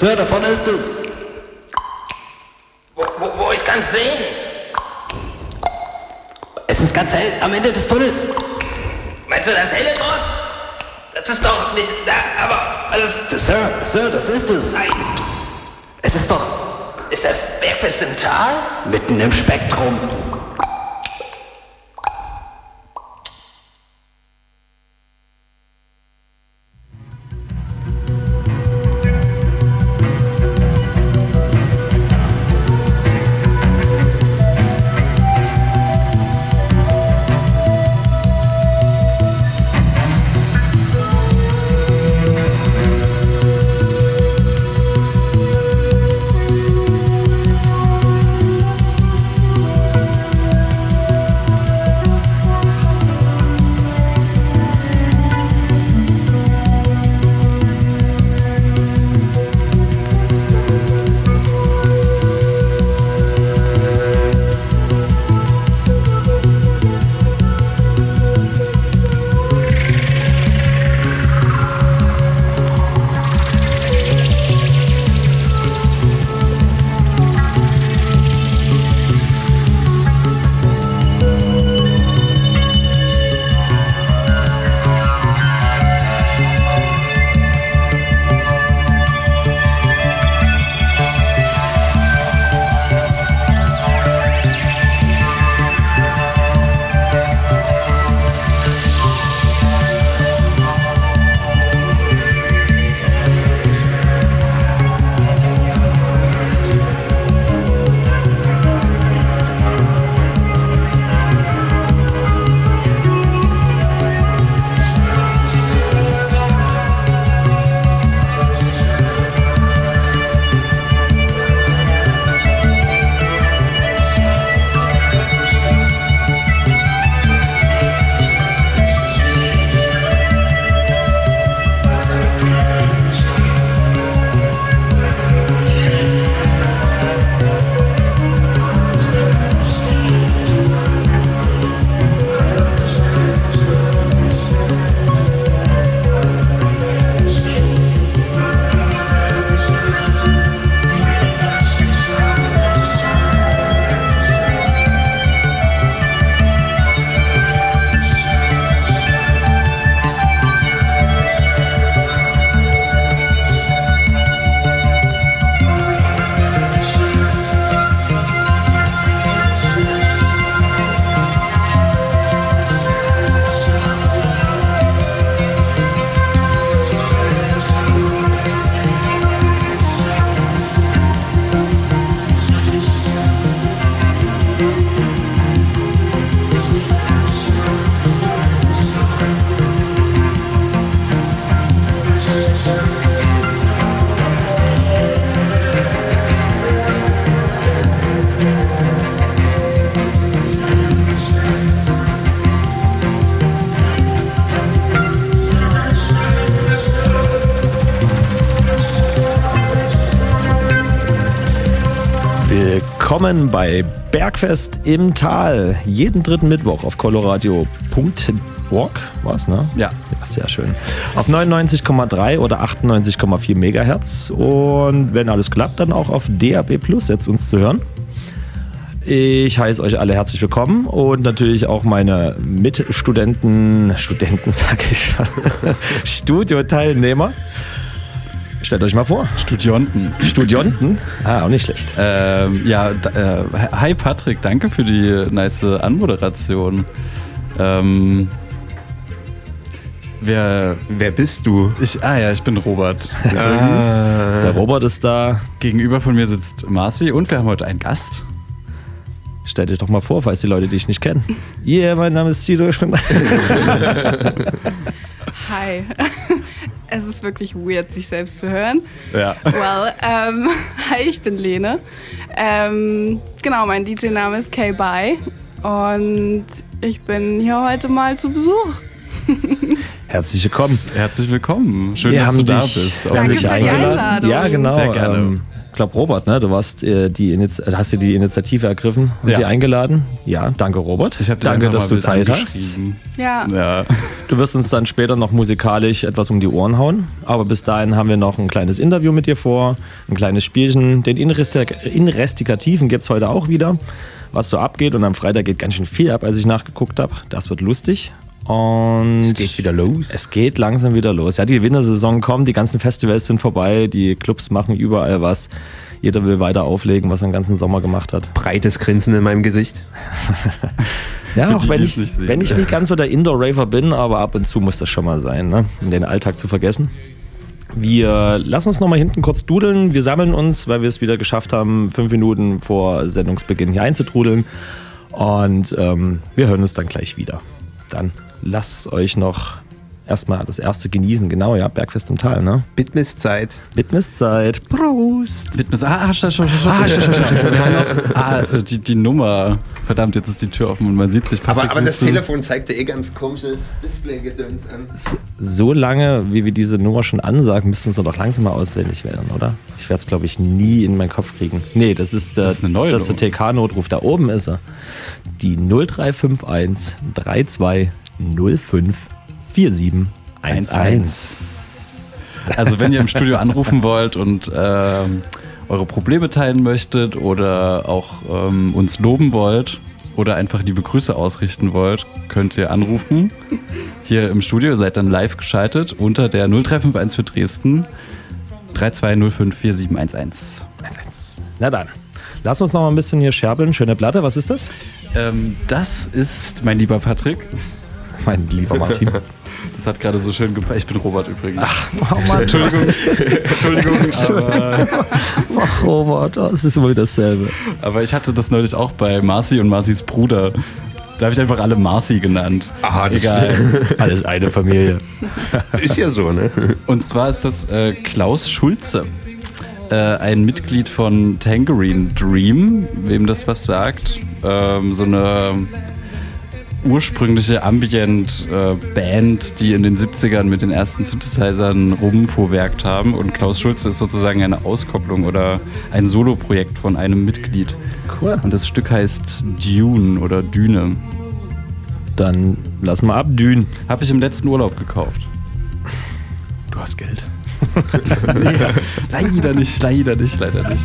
Sir, da vorne ist es. Wo, wo, wo ich kann sehen? Es ist ganz hell am Ende des Tunnels. Meinst du das helle dort? Das ist doch nicht da, aber also, Sir, Sir, das ist es. nein. Es ist doch Ist das Bergfest im Tal? mitten im Spektrum. Willkommen bei Bergfest im Tal. Jeden dritten Mittwoch auf coloradio.org. Was, ne? Ja. ja. Sehr schön. Auf 99,3 oder 98,4 Megahertz. Und wenn alles klappt, dann auch auf DAB Plus jetzt uns zu hören. Ich heiße euch alle herzlich willkommen und natürlich auch meine Mitstudenten, Studenten sage ich schon, Studioteilnehmer. Stellt euch mal vor. Studionten. Studionten? Ah, auch nicht schlecht. Ähm, ja, äh, hi Patrick, danke für die nice Anmoderation. Ähm, wer, Wer bist du? ich, ah ja, ich bin Robert. Ah. Der Robert ist da. Gegenüber von mir sitzt Marci und wir haben heute einen Gast. Stellt euch doch mal vor, falls die Leute dich nicht kennen. Yeah, mein Name ist Sido. Ich bin Hi. Es ist wirklich weird, sich selbst zu hören. Ja. Well, ähm, hi, ich bin Lene. Ähm, genau, mein DJ-Name ist K-Bye und ich bin hier heute mal zu Besuch. Herzlich willkommen. Herzlich willkommen. Schön, wir dass haben du da dich, bist. Wir haben Danke dich für die eingeladen. Einladung. Ja, genau. Sehr gerne. Ähm, glaube, Robert, ne? du warst, äh, die Iniz hast du die Initiative ergriffen und Ja. sie eingeladen. Ja, danke, Robert. Danke, dass du Zeit hast. Ja, Ja. Du wirst uns dann später noch musikalisch etwas um die Ohren hauen. Aber bis dahin haben wir noch ein kleines Interview mit dir vor, ein kleines Spielchen. Den Inresti- Investigativen gibt es heute auch wieder, was so abgeht. Und am Freitag geht ganz schön viel ab, als ich nachgeguckt habe. Das wird lustig. Und Es geht wieder los. Es geht langsam wieder los. Ja, die Wintersaison kommt, die ganzen Festivals sind vorbei, die Clubs machen überall was. Jeder will weiter auflegen, was er den ganzen Sommer gemacht hat. Breites Grinsen in meinem Gesicht. Ja, auch wenn ich, wenn ich nicht ganz so der Indoor-Raver bin, aber ab und zu muss das schon mal sein, ne? um den Alltag zu vergessen. Wir lassen uns noch mal hinten kurz dudeln. Wir sammeln uns, weil wir es wieder geschafft haben, fünf Minuten vor Sendungsbeginn hier einzutrudeln. Und ähm, wir hören uns dann gleich wieder. Dann lasst euch noch erstmal das erste genießen. Genau, ja, Bergfest im Tal, ne? Bitmisszeit. Widmeszeit. Prost! Mit mir, ah, stopp, stopp, stopp, Ah, stopp, ah, die, die Nummer. Verdammt, jetzt ist die Tür offen und man sieht sich. Aber, aber das? Telefon zeigte eh ganz komisches Display-Gedöns an. So, so lange, wie wir diese Nummer schon ansagen, müssen wir uns doch langsam mal auswendig werden, oder? Ich werde es, glaube ich, nie in meinen Kopf kriegen. Nee, das ist, der, Das ist eine neue das ist der TK-Notruf. Da oben ist er. Die 0351 32 05 4711. Also wenn ihr im Studio anrufen wollt und ähm, eure Probleme teilen möchtet oder auch ähm, uns loben wollt oder einfach liebe Grüße ausrichten wollt, könnt ihr anrufen. Hier im Studio seid dann live geschaltet unter der 0351 für Dresden 32054711. Na dann, wir uns noch mal ein bisschen hier scherbeln. Schöne Platte, was ist das? Ähm, das ist mein lieber Patrick. Mein lieber Martin. Das hat gerade so schön gepasst. Ich bin Robert übrigens. oh Mann. Entschuldigung, Entschuldigung, aber, Ach, Robert, das ist wohl dasselbe. aber ich hatte das neulich auch bei Marci und Marcis Bruder. Da habe ich einfach alle Marci genannt. Ah, das- Egal. Alles eine Familie. Ist ja so, ne? Und zwar ist das äh, Klaus Schulze. Äh, ein Mitglied von Tangerine Dream, wem das was sagt. Ähm, so eine ursprüngliche Ambient-Band, die in den 70ern mit den ersten Synthesizern rumfuhrwerkt haben. Und Klaus Schulze ist sozusagen eine Auskopplung oder ein Soloprojekt von einem Mitglied. Cool. Und das Stück heißt Dune oder Düne. Dann lass mal abdünen. Habe ich im letzten Urlaub gekauft. Du hast Geld. Leider nicht, leider nicht, leider nicht.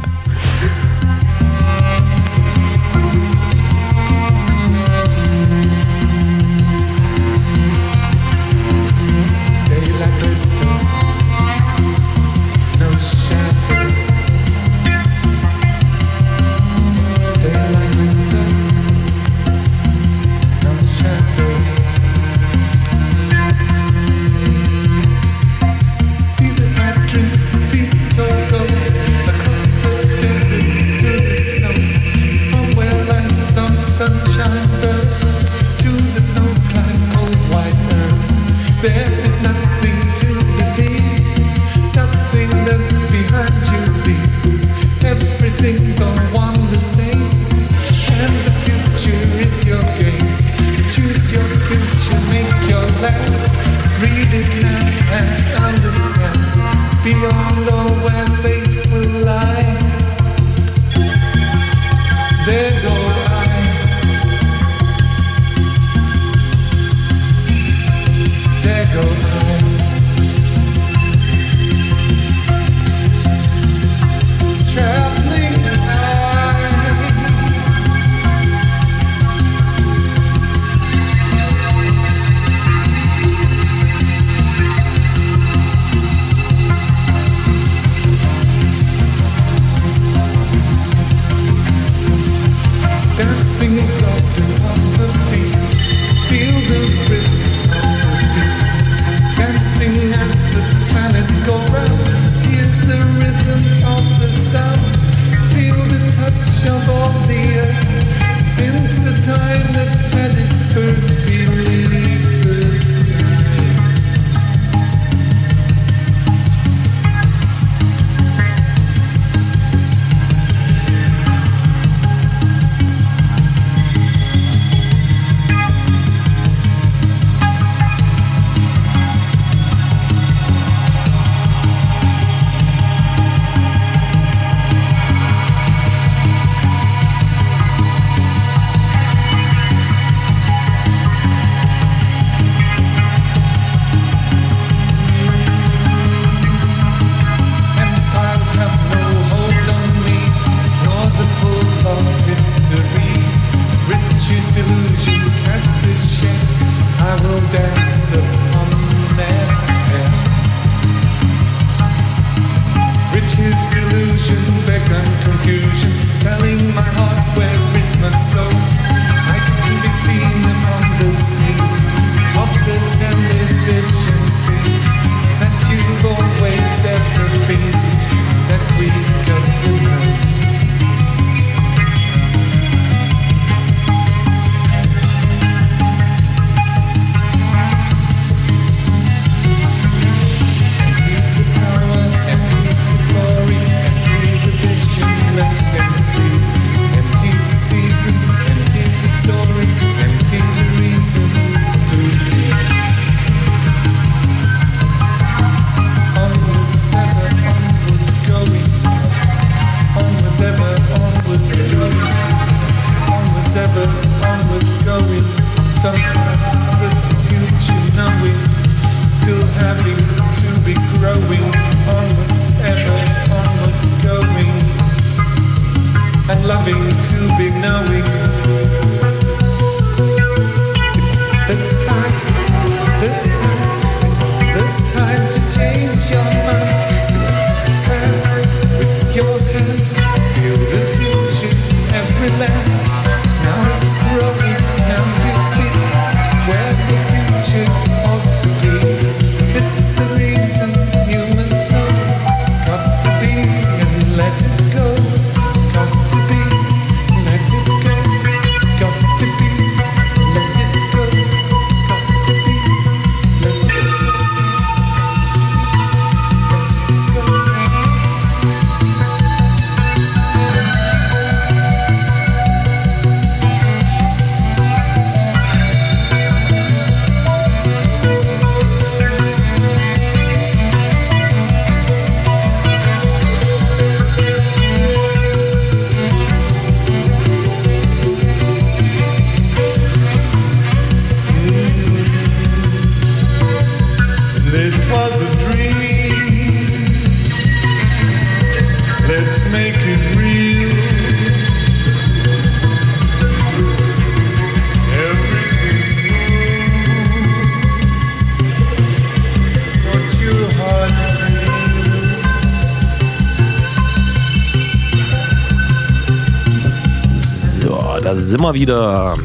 Wieder.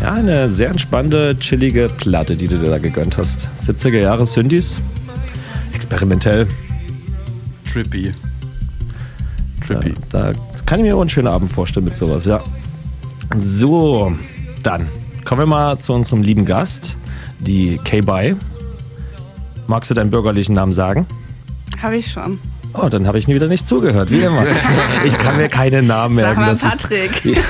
Ja, eine sehr entspannte, chillige Platte, die du dir da gegönnt hast. 70er Jahre Synthes. Experimentell. Trippy. Trippy. Da, da kann ich mir auch einen schönen Abend vorstellen mit sowas, ja. So, dann kommen wir mal zu unserem lieben Gast, die K-By. Magst du deinen bürgerlichen Namen sagen? Habe ich schon. Oh, dann habe ich nie wieder nicht zugehört, wie immer. Ich kann mir keine Namen Sag merken. mal das ist- Patrick. Ja,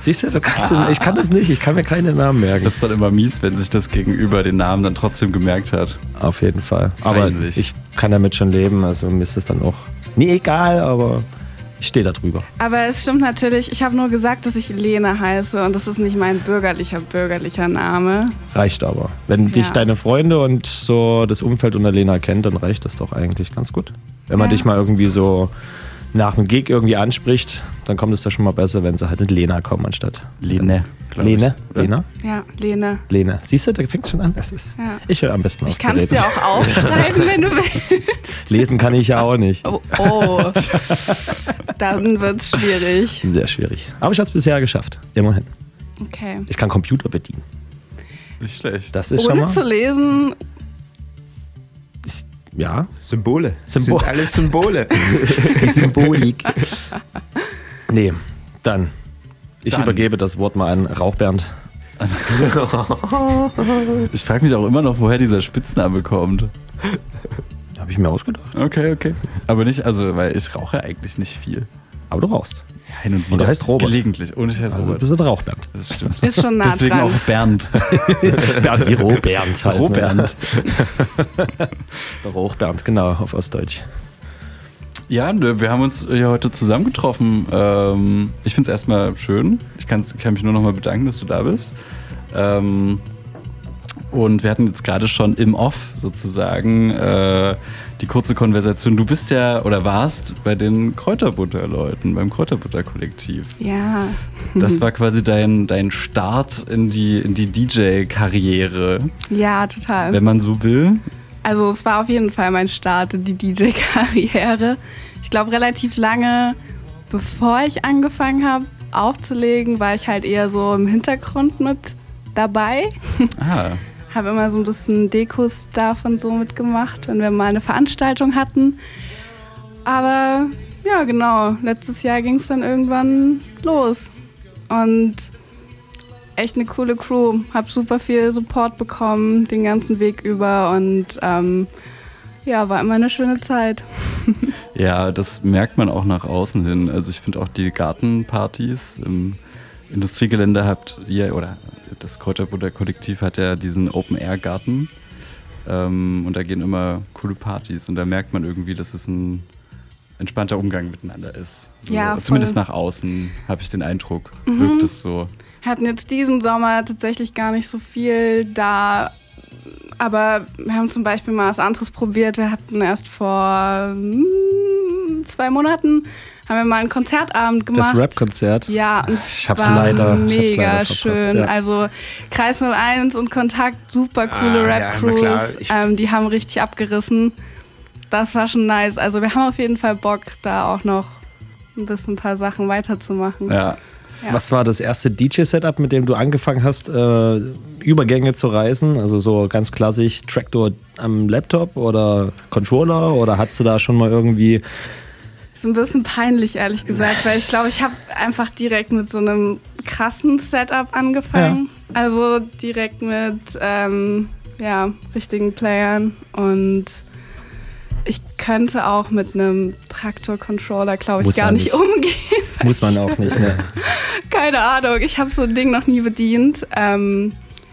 siehst du, du kannst, ich kann das nicht, ich kann mir keine Namen merken. Das ist dann immer mies, wenn sich das Gegenüber den Namen dann trotzdem gemerkt hat. Auf jeden Fall. Aber Peinlich. ich kann damit schon leben, also mir ist es dann auch nie egal, aber ich stehe da drüber. Aber es stimmt natürlich, ich habe nur gesagt, dass ich Lene heiße und das ist nicht mein bürgerlicher, bürgerlicher Name. Reicht aber. Wenn dich Ja. deine Freunde und so das Umfeld unter Lena kennt, dann reicht das doch eigentlich ganz gut. Wenn man Ja. dich mal irgendwie so nach dem Gig irgendwie anspricht, dann kommt es da schon mal besser, wenn sie halt mit Lena kommen anstatt. Lene, ich, Lene? oder? Lena? Ja, Lene. Lene. Siehst du, da fängt schon an. Das ist, Ja. Ich höre am besten auf Ich kann es dir auch aufschreiben, wenn du willst. Lesen kann ich ja auch nicht. Oh, oh. dann wird's schwierig. Sehr schwierig. Aber ich habe es bisher geschafft. Immerhin. Okay. Ich kann Computer bedienen. Nicht schlecht. Das ist schon Ohne mal. zu lesen, Ja, Symbole. Das Symbol- sind alles Symbole. die Symbolik. nee, dann. Ich Dann. übergebe das Wort mal an Rauchbernd. Ich frage mich auch immer noch, woher dieser Spitzname kommt. Habe ich mir ausgedacht. Okay, okay. Aber nicht, also, weil ich rauche eigentlich nicht viel. Aber du rauchst. Hin und wieder. Und du heißt Robert. Gelegentlich. Und ich heiße Also du Robert. bist ein Rauchbernd. Das stimmt. ist schon nah Deswegen dran. auch Bernd. Bernd wie Rohbernd halt. Rohbernd. Ne? Rohbernd, genau, auf Ostdeutsch. Ja, wir haben uns ja heute zusammengetroffen. Ähm, ich finde es erstmal schön. Ich kann mich nur noch mal bedanken, dass du da bist. Ähm, und wir hatten jetzt gerade schon im Off sozusagen äh, die kurze Konversation. Du bist ja oder warst bei den Kräuterbutterleuten, beim Kräuterbutter-Kollektiv. Ja. Das war quasi dein, dein Start in die, in die DJ-Karriere, Ja, total. wenn man so will. Also es war auf jeden Fall mein Start in die DJ-Karriere. Ich glaube, relativ lange bevor ich angefangen habe aufzulegen, war ich halt eher so im Hintergrund mit dabei. Ah, Habe immer so ein bisschen Deko-Stuff und so mitgemacht, wenn wir mal eine Veranstaltung hatten. Aber ja, genau, letztes Jahr ging es dann irgendwann los. Und echt eine coole Crew. Hab super viel Support bekommen, den ganzen Weg über und ähm, ja, war immer eine schöne Zeit. ja, das merkt man auch nach außen hin. Also ich finde auch die Gartenpartys im Industriegelände habt ihr, oder das Kräuterbutter Kollektiv hat ja diesen Open-Air-Garten. Ähm, und da gehen immer coole Partys und da merkt man irgendwie, dass es ein entspannter Umgang miteinander ist. So, Ja. Zumindest nach außen habe ich den Eindruck. Mhm. Wirkt es so. Wir hatten jetzt diesen Sommer tatsächlich gar nicht so viel da. Aber wir haben zum Beispiel mal was anderes probiert. Wir hatten erst vor mm, zwei Monaten haben wir mal einen Konzertabend gemacht. Das Rap-Konzert. Ja, und Ich hab's es war leider- ich hab's mega leider schön. ja. Also Kreis 01 und Kontakt, super coole Ah, ja, na klar. Rap-Crews. Ich- ähm, die haben richtig abgerissen. Das war schon nice. Also wir haben auf jeden Fall Bock, da auch noch ein bisschen ein paar Sachen weiterzumachen. Ja. Ja. Was war das erste DJ-Setup, mit dem du angefangen hast, äh, Übergänge zu reisen? Also so ganz klassisch Traktor am Laptop oder Controller? Oder hattest du da schon mal irgendwie ein bisschen peinlich, ehrlich gesagt, weil ich glaube, ich habe einfach direkt mit so einem krassen Setup angefangen. Also direkt mit ähm, ja, richtigen Playern und ich könnte auch mit einem Traktor-Controller, glaube ich, Muss gar nicht nicht. umgehen. Muss man auch nicht, ne? Keine Ahnung, ich habe so ein Ding noch nie bedient. Ähm,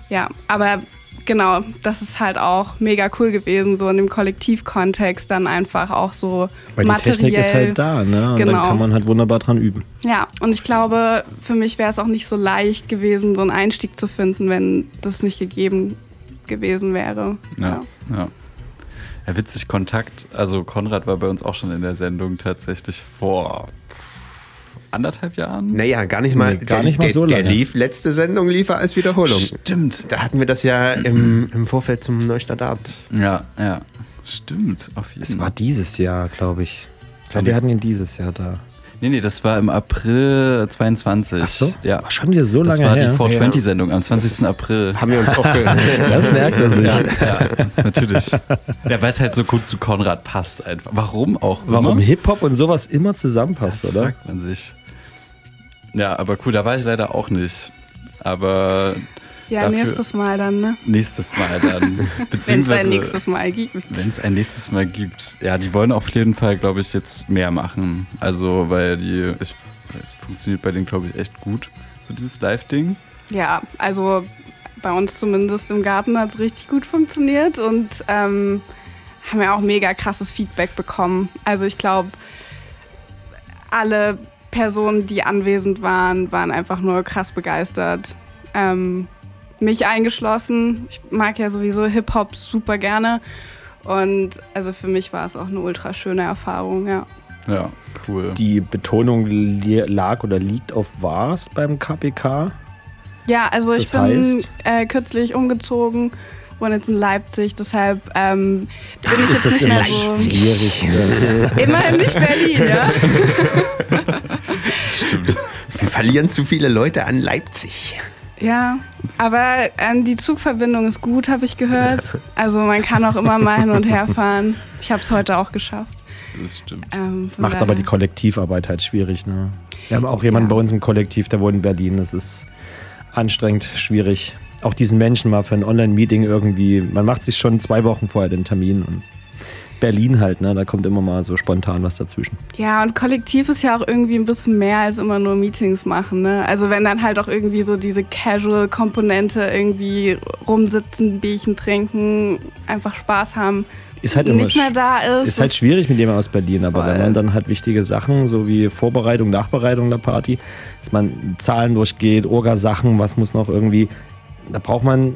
ja, aber genau, das ist halt auch mega cool gewesen, so in dem Kollektivkontext dann einfach auch so Weil die materiell. Technik ist halt da, ne? Und dann Genau. kann man halt wunderbar dran üben. Ja, und ich glaube, für mich wäre es auch nicht so leicht gewesen, so einen Einstieg zu finden, wenn das nicht gegeben gewesen wäre. Ja, ja. Ja, witzig, Kontakt. Also Konrad war bei uns auch schon in der Sendung tatsächlich vor anderthalb Jahren. Naja, gar nicht mal, Nee, gar der, nicht mal der, so Der lange. lief, letzte Sendung lief er als Wiederholung. Stimmt. Da hatten wir das ja im, im Vorfeld zum Neustadtabend. Ja, ja. Stimmt, auf jeden Es war dieses Jahr, glaube ich. Ich glaube, wir hatten ihn dieses Jahr da. Nee, nee, das war im April 22. Ach so? Ja. War schon wieder so Das lange war her. die 420-Sendung am 20. April. Haben wir uns auch ge Das merkt er sich. Ja, natürlich. Ja, weil es halt so gut zu Konrad passt einfach. Warum auch Warum? Hip-Hop und sowas immer zusammenpasst, das oder? fragt man sich. Ja, aber cool, da war ich leider auch nicht. Aber Ja, nächstes Mal dann, ne? nächstes Mal dann. Wenn es ein nächstes Mal gibt. wenn es ein nächstes Mal gibt. Ja, die wollen auf jeden Fall, glaube ich, jetzt mehr machen. Also, weil die, ich, es funktioniert bei denen, glaube ich, echt gut. So dieses Live-Ding. Ja, also bei uns zumindest im Garten hat es richtig gut funktioniert und ähm, haben ja auch mega krasses Feedback bekommen. Also ich glaube, alle Personen, die anwesend waren, waren einfach nur krass begeistert. Ähm, mich eingeschlossen. Ich mag ja sowieso Hip-Hop super gerne. Und also für mich war es auch eine ultra schöne Erfahrung, ja. Ja, cool. Die Betonung li- lag oder liegt auf was beim KPK? Ja, also ich Das bin heißt? äh, kürzlich umgezogen, wohne jetzt in Leipzig, deshalb ähm, bin ich Ist jetzt das nicht immer mehr so. schwierig? ne? Immerhin nicht Berlin, ja. Stimmt. Wir verlieren zu viele Leute an Leipzig. Ja, aber ähm, die Zugverbindung ist gut, habe ich gehört. Also man kann auch immer mal hin und her fahren. Ich habe es heute auch geschafft. Das stimmt. Ähm, Macht aber die Kollektivarbeit halt schwierig. Ne? Wir haben auch jemanden Ja. bei uns im Kollektiv, der wohnt in Berlin. Das ist anstrengend, schwierig. Auch diesen Menschen mal für ein Online-Meeting irgendwie, man macht sich schon zwei Wochen vorher den Termin und Berlin halt, ne? Da kommt immer mal so spontan was dazwischen. Ja, und Kollektiv ist ja auch irgendwie ein bisschen mehr als immer nur Meetings machen. Ne? Also wenn dann halt auch irgendwie so diese Casual-Komponente irgendwie rumsitzen, Bierchen trinken, einfach Spaß haben, Ist halt immer nicht mehr da ist. Ist halt schwierig mit jemandem aus Berlin, aber Voll. wenn man dann halt wichtige Sachen, so wie Vorbereitung, Nachbereitung der Party, dass man Zahlen durchgeht, Orga-Sachen, was muss noch irgendwie, da braucht man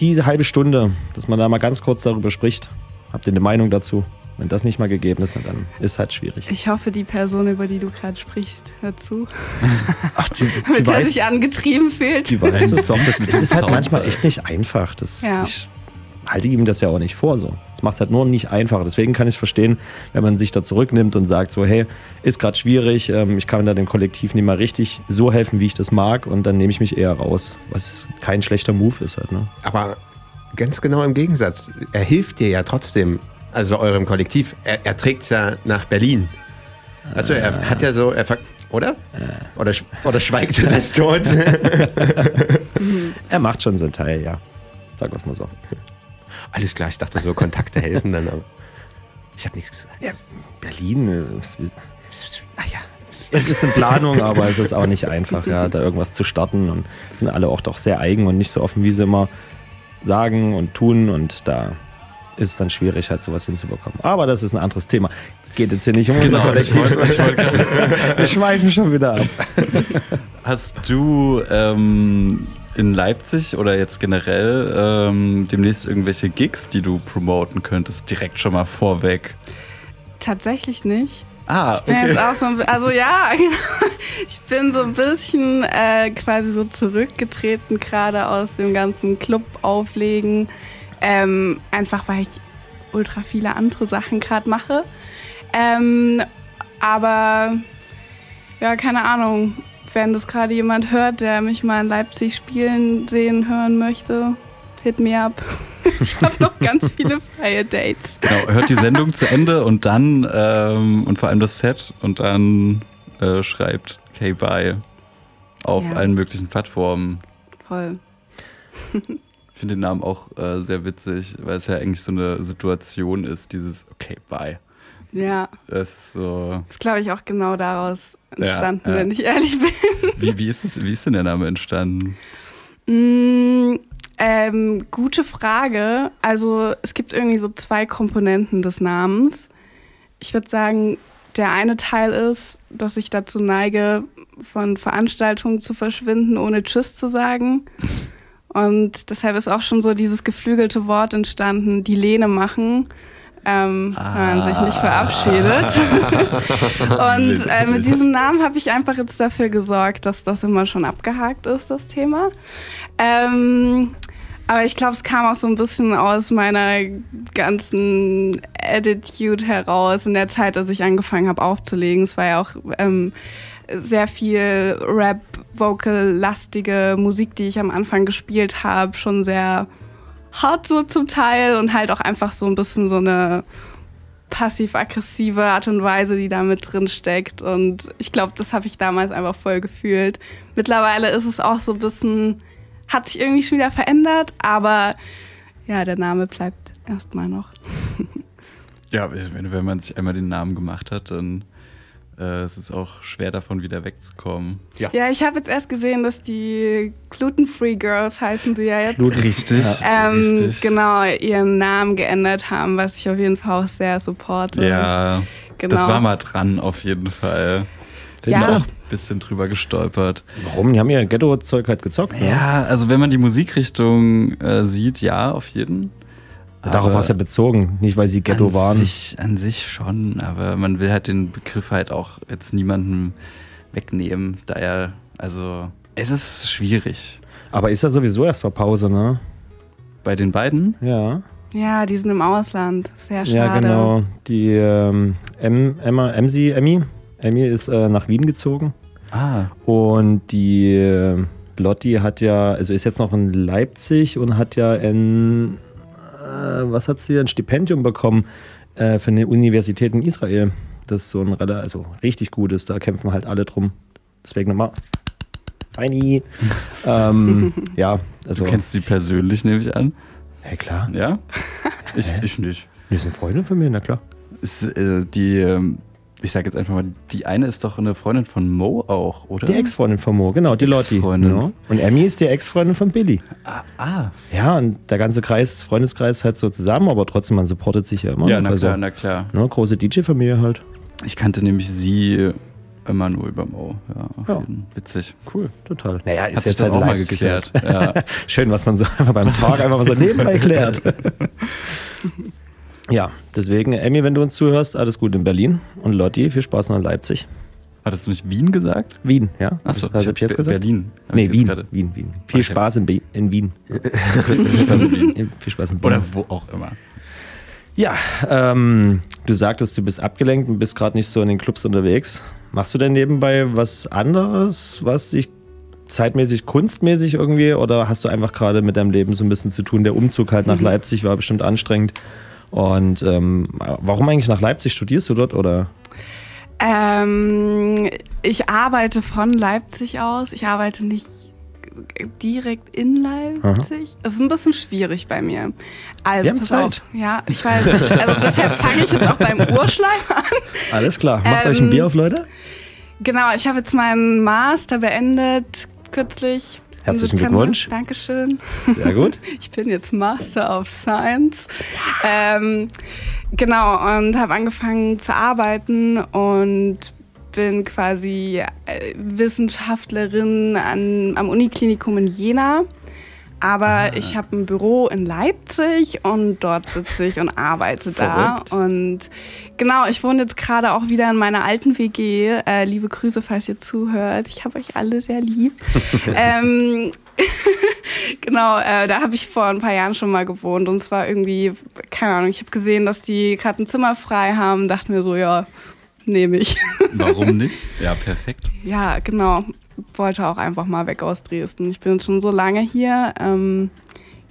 die halbe Stunde, dass man da mal ganz kurz darüber spricht. Habt ihr eine Meinung dazu? Wenn das nicht mal gegeben ist, dann ist halt schwierig. Ich hoffe, die Person, über die du gerade sprichst, hört zu. Ach, die, die, Damit er weiß, sich angetrieben fühlt. die weiß das doch. Das, es ist halt manchmal echt nicht einfach. Das, Ja. ich, halte ihm das ja auch nicht vor. So. Das macht es halt nur nicht einfacher. Deswegen kann ich es verstehen, wenn man sich da zurücknimmt und sagt so, hey, ist gerade schwierig, ähm, ich kann da dem Kollektiv nicht mal richtig so helfen, wie ich das mag und dann nehme ich mich eher raus. Was kein schlechter Move ist halt. Ne? Aber ganz genau im Gegensatz. Er hilft dir ja trotzdem, also eurem Kollektiv. Er, er trägt es ja nach Berlin. Also er hat ja so, er ver oder? Oder, sch- oder schweigt er das tot? Er macht schon seinen Teil, ja. Sag was mal so. Alles klar, ich dachte so, Kontakte helfen dann, aber ich habe nichts gesagt. Ja, Berlin. äh, Ah ja. Es ist in Planung, aber es ist auch nicht einfach, ja, da irgendwas zu starten. Und sind alle auch doch sehr eigen und nicht so offen, wie sie immer sagen und tun. Und da ist es dann schwierig, halt sowas hinzubekommen. Aber das ist ein anderes Thema. Geht jetzt hier nicht um unser Genau, ich Kollektiv. wollte- ich wollte Wir schweifen schon wieder ab. Hast du ähm, in Leipzig oder jetzt generell ähm, demnächst irgendwelche Gigs, die du promoten könntest, direkt schon mal vorweg? Tatsächlich nicht. Ah, Ich bin jetzt auch so ein also ja, genau. Ich bin so ein bisschen äh, quasi so zurückgetreten, gerade aus dem ganzen Club-Auflegen. Ähm, einfach weil ich ultra viele andere Sachen gerade mache. Ähm, aber ja, keine Ahnung. Wenn das gerade jemand hört, der mich mal in Leipzig spielen sehen hören möchte, hit me up. Ich habe noch ganz viele freie Dates. Genau, hört die Sendung zu Ende und dann, ähm, und vor allem das Set, und dann äh, schreibt K-Bye auf Ja. allen möglichen Plattformen. Voll. Ich finde den Namen auch äh, sehr witzig, weil es ja eigentlich so eine Situation ist, dieses Okay, bye. Ja. Das ist so. ist, glaube ich, auch genau daraus Ja, entstanden, ja. wenn ich ehrlich bin. Wie, wie, ist es, wie ist denn der Name entstanden? Mm, ähm, gute Frage. Also es gibt irgendwie so zwei Komponenten des Namens. Ich würde sagen, der eine Teil ist, dass ich dazu neige, von Veranstaltungen zu verschwinden, ohne Tschüss zu sagen. Und deshalb ist auch schon so dieses geflügelte Wort entstanden, die Lehne machen, ähm, wenn man sich nicht verabschiedet. Und äh, mit diesem Namen habe ich einfach jetzt dafür gesorgt, dass das immer schon abgehakt ist, das Thema. Ähm, aber ich glaube, es kam auch so ein bisschen aus meiner ganzen Attitude heraus in der Zeit, als ich angefangen habe aufzulegen. Es war ja auch ähm, sehr viel Rap, Vocal-lastige Musik, die ich am Anfang gespielt habe, schon sehr hart so zum Teil und halt auch einfach so ein bisschen so eine passiv-aggressive Art und Weise, die da mit drin steckt. Und ich glaube, das habe ich damals einfach voll gefühlt. Mittlerweile ist es auch so ein bisschen, hat sich irgendwie schon wieder verändert, aber ja, der Name bleibt erstmal noch. Ja, wenn, man sich einmal den Namen gemacht hat, dann äh, ist es auch schwer davon wieder wegzukommen. Ja, ich habe jetzt erst gesehen, dass die Gluten-Free Girls heißen sie ja jetzt. Richtig. ähm, richtig. genau, ihren Namen geändert haben, was ich auf jeden Fall auch sehr supporte. Ja, genau. das war mal dran, auf jeden Fall. Ja. auch bisschen drüber gestolpert. Warum? Die haben ja Ghetto-Zeug halt gezockt. Ne? Ja, also wenn man die Musikrichtung äh, sieht, ja, auf jeden. Darauf Aber war es ja bezogen, nicht weil sie Ghetto an waren. Sich, an sich schon, aber man will halt den Begriff halt auch jetzt niemandem wegnehmen. Daher, also, es ist schwierig. Aber ist ja sowieso erst mal Pause, ne? Bei den beiden? Ja. Ja, die sind im Ausland. Sehr schade. Ja, genau. Die ähm, em, Emma, Emsi, Emmy, Emmy ist äh, nach Wien gezogen. Ah, Und die äh, Lotti hat ja, also ist jetzt noch in Leipzig und hat ja ein, äh, was hat sie, ein Stipendium bekommen äh, für eine Universität in Israel. Das ist so ein rela- also richtig gutes, da kämpfen halt alle drum. Deswegen nochmal. Feini. ähm, ja, also. du kennst sie persönlich, nehme ich an. Ja, klar. Ja? Ich, ich nicht. Die sind Freunde von mir, na klar. Ist, äh, die, ähm, ich sage jetzt einfach mal, die eine ist doch eine Freundin von Mo auch, oder? Die Ex-Freundin von Mo, genau, die, Die Lotti. Ex-Freundin. Ja. Und Emmy ist die Ex-Freundin von Billy. Ah, ah. Ja, und der ganze Kreis, Freundeskreis halt so zusammen, aber trotzdem, man supportet sich ja immer. Ja, noch. na Also, klar, na klar. Ne, große DJ-Familie halt. Ich kannte nämlich sie immer nur über Mo. Ja, Ja. jeden Cool. Total. Naja, ist Hat jetzt halt auch mal geklärt. Ja. Schön, was man so einfach beim Talk einfach mal so nebenbei klärt. Ja, deswegen, Emmy, wenn du uns zuhörst, alles gut in Berlin. Und Lotti, viel Spaß noch in Leipzig. Hattest du nicht Wien gesagt? Wien, ja? Achso, Was hab ich jetzt gesagt? Berlin. Nee, Wien, Wien, Wien. Viel Okay. Spaß in, Be in Wien. Viel Spaß in Wien. Viel Spaß in Wien. Oder wo auch immer. Ja, ähm, du sagtest, du bist abgelenkt und bist gerade nicht so in den Clubs unterwegs. Machst du denn nebenbei was anderes, was dich zeitmäßig, kunstmäßig irgendwie oder hast du einfach gerade mit deinem Leben so ein bisschen zu tun? Der Umzug halt nach Leipzig war bestimmt anstrengend. Und ähm, warum eigentlich nach Leipzig? Studierst du dort oder? Ähm, ich arbeite von Leipzig aus. Ich arbeite nicht direkt in Leipzig. Es ist ein bisschen schwierig bei mir. Also, Wir haben Zeit. auf. Ja, ich weiß. Also deshalb fange ich jetzt auch beim Urschleim an. Alles klar. Macht Ähm, euch ein Bier auf, Leute. Genau, ich habe jetzt meinen Master beendet kürzlich. Herzlichen. Glückwunsch. Dankeschön. Sehr gut. Ich bin jetzt Master of Science. Ähm, genau, und habe angefangen zu arbeiten und bin quasi äh, Wissenschaftlerin an, am Uniklinikum in Jena. Aber ich habe ein Büro in Leipzig und dort sitze ich und arbeite da. Und genau, ich wohne jetzt gerade auch wieder in meiner alten WG. Äh, liebe Grüße, falls ihr zuhört. Ich habe euch alle sehr lieb. ähm, genau, äh, da habe ich vor ein paar Jahren schon mal gewohnt. Und es war irgendwie, keine Ahnung, ich habe gesehen, dass die gerade ein Zimmer frei haben. Dachte mir so, ja, nehme ich. Warum nicht? Ja, perfekt. ja, genau. Wollte auch einfach mal weg aus Dresden. Ich bin schon so lange hier. Ähm,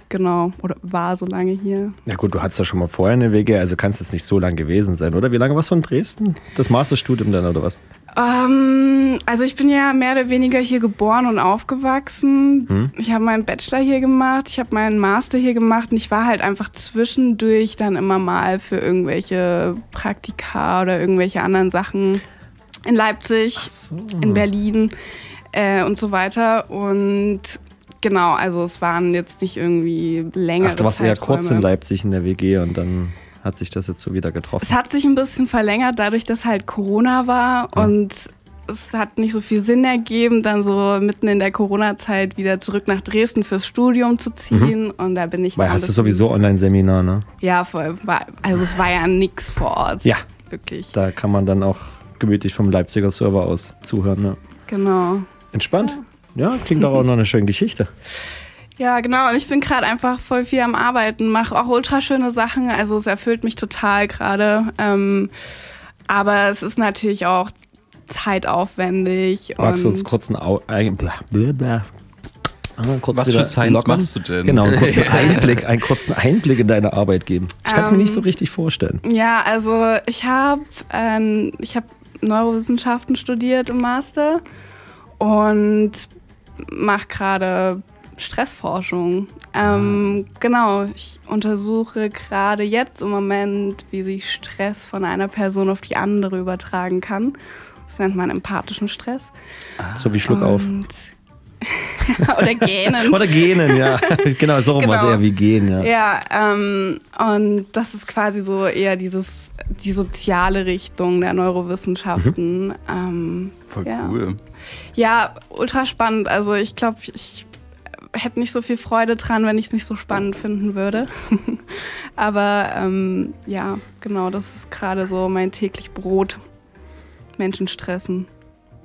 genau, oder war so lange hier. Ja gut, du hattest ja schon mal vorher eine WG, also kann es jetzt nicht so lang gewesen sein, oder? Wie lange warst du in Dresden? Das Masterstudium dann, oder was? Ähm, also ich bin ja mehr oder weniger hier geboren und aufgewachsen. Hm. Ich habe meinen Bachelor hier gemacht, ich habe meinen Master hier gemacht und ich war halt einfach zwischendurch dann immer mal für irgendwelche Praktika oder irgendwelche anderen Sachen in Leipzig, in Berlin äh, und so weiter. Und genau, also es waren jetzt nicht irgendwie längere Ach, du warst eher kurz in Zeiträume. Leipzig in der WG und dann hat sich das jetzt so wieder getroffen. Es hat sich ein bisschen verlängert, dadurch, dass halt Corona war und es hat nicht so viel Sinn ergeben, dann so mitten in der Corona-Zeit wieder zurück nach Dresden fürs Studium zu ziehen. Und da bin ich Mhm. Weil hast du sowieso Online-Seminar, ne? Ja, voll. Also es war ja nix vor Ort. Ja. Wirklich. Da kann man dann auch gemütlich vom Leipziger Server aus zuhören, ne? Genau. Entspannt? Ja, klingt doch auch noch eine schöne Geschichte. Ja, genau. Und ich bin gerade einfach voll viel am Arbeiten, mache auch ultra schöne Sachen. Also es erfüllt mich total gerade. Ähm, aber es ist natürlich auch zeitaufwendig. Magst du uns kurz einen, Au ein, blah, blah, blah. Ah, kurz Was für Science lockern? machst du denn? Genau, einen kurzen, Einblick, einen kurzen Einblick in deine Arbeit geben. Ich kann es mir Ähm, nicht so richtig vorstellen. Ja, also ich habe ähm, ich hab Neurowissenschaften studiert im Master und mache gerade Stressforschung. Ähm, genau, ich untersuche gerade jetzt im Moment, wie sich Stress von einer Person auf die andere übertragen kann. Das nennt man empathischen Stress. So wie Schluck auf. Oder Gähnen. Oder Genen, ja. genau, so rum war es Genau. eher wie Gen, ja. Ja, ähm, und das ist quasi so eher dieses, die soziale Richtung der Neurowissenschaften. Ähm, Voll ja. cool. Ja, ultra spannend. Also ich glaube, ich hätte nicht so viel Freude dran, wenn ich es nicht so spannend finden würde. Aber ähm, ja, genau, das ist gerade so mein täglich Brot. Menschen stressen.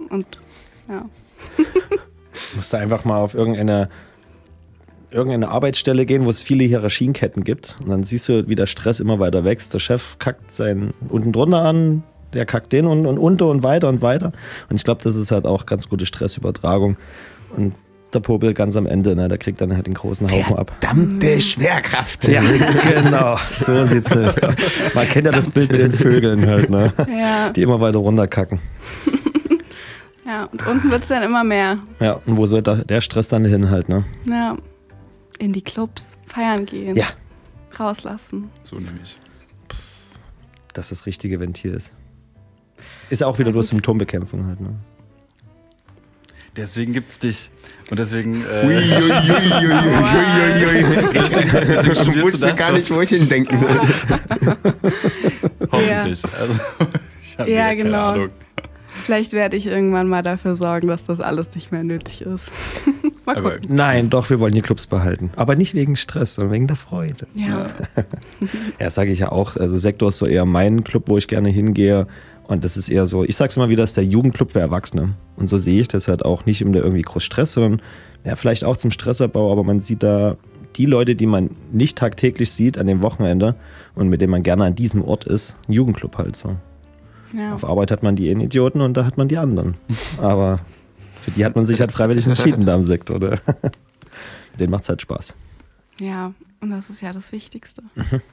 Und ja. Musst du einfach mal auf irgendeine, irgendeine Arbeitsstelle gehen, wo es viele Hierarchienketten gibt. Und dann siehst du, wie der Stress immer weiter wächst. Der Chef kackt seinen unten drunter an, der kackt den und, und unter und weiter und weiter. Und ich glaube, das ist halt auch ganz gute Stressübertragung. Und der Popel ganz am Ende, ne, der kriegt dann halt den großen Haufen ab. Verdammte Schwerkraft. Ja, genau. So sieht's aus. Man kennt ja das Bild mit den Vögeln halt, ne? Ja, Die immer weiter runterkacken. ja. und unten wird es dann immer mehr. Ja, und wo soll da der Stress dann hin halt, ne? Ja. In die Clubs, feiern gehen. Ja. Rauslassen. So nämlich. Dass das richtige Ventil ist. Ist ja auch wieder nur Symptombekämpfung halt, ne? Deswegen gibt's dich. Und deswegen. Äh, Ich wusste gar nicht, was- wo ich hindenken soll. Hoffentlich. Also, ich habe Ja, keine genau. Ahnung. Vielleicht werde ich irgendwann mal dafür sorgen, dass das alles nicht mehr nötig ist. mal Aber gucken. Nein, doch, wir wollen hier Clubs behalten. Aber nicht wegen Stress, sondern wegen der Freude. Ja. Ja, sage ich ja auch. Also Sektor ist so eher mein Club, wo ich gerne hingehe. Und das ist eher so, ich sag's immer wieder, das ist der Jugendclub für Erwachsene. Und so sehe ich das halt auch nicht, um da irgendwie groß Stress, sondern ja, vielleicht auch zum Stressabbau, aber man sieht da die Leute, die man nicht tagtäglich sieht an dem Wochenende und mit denen man gerne an diesem Ort ist, ein Jugendclub halt so. Ja. Auf Arbeit hat man die einen Idioten und da hat man die anderen. Aber für die hat man sich halt freiwillig entschieden da im Sektor. Ne? Den macht's halt Spaß. ja, und das ist ja das Wichtigste.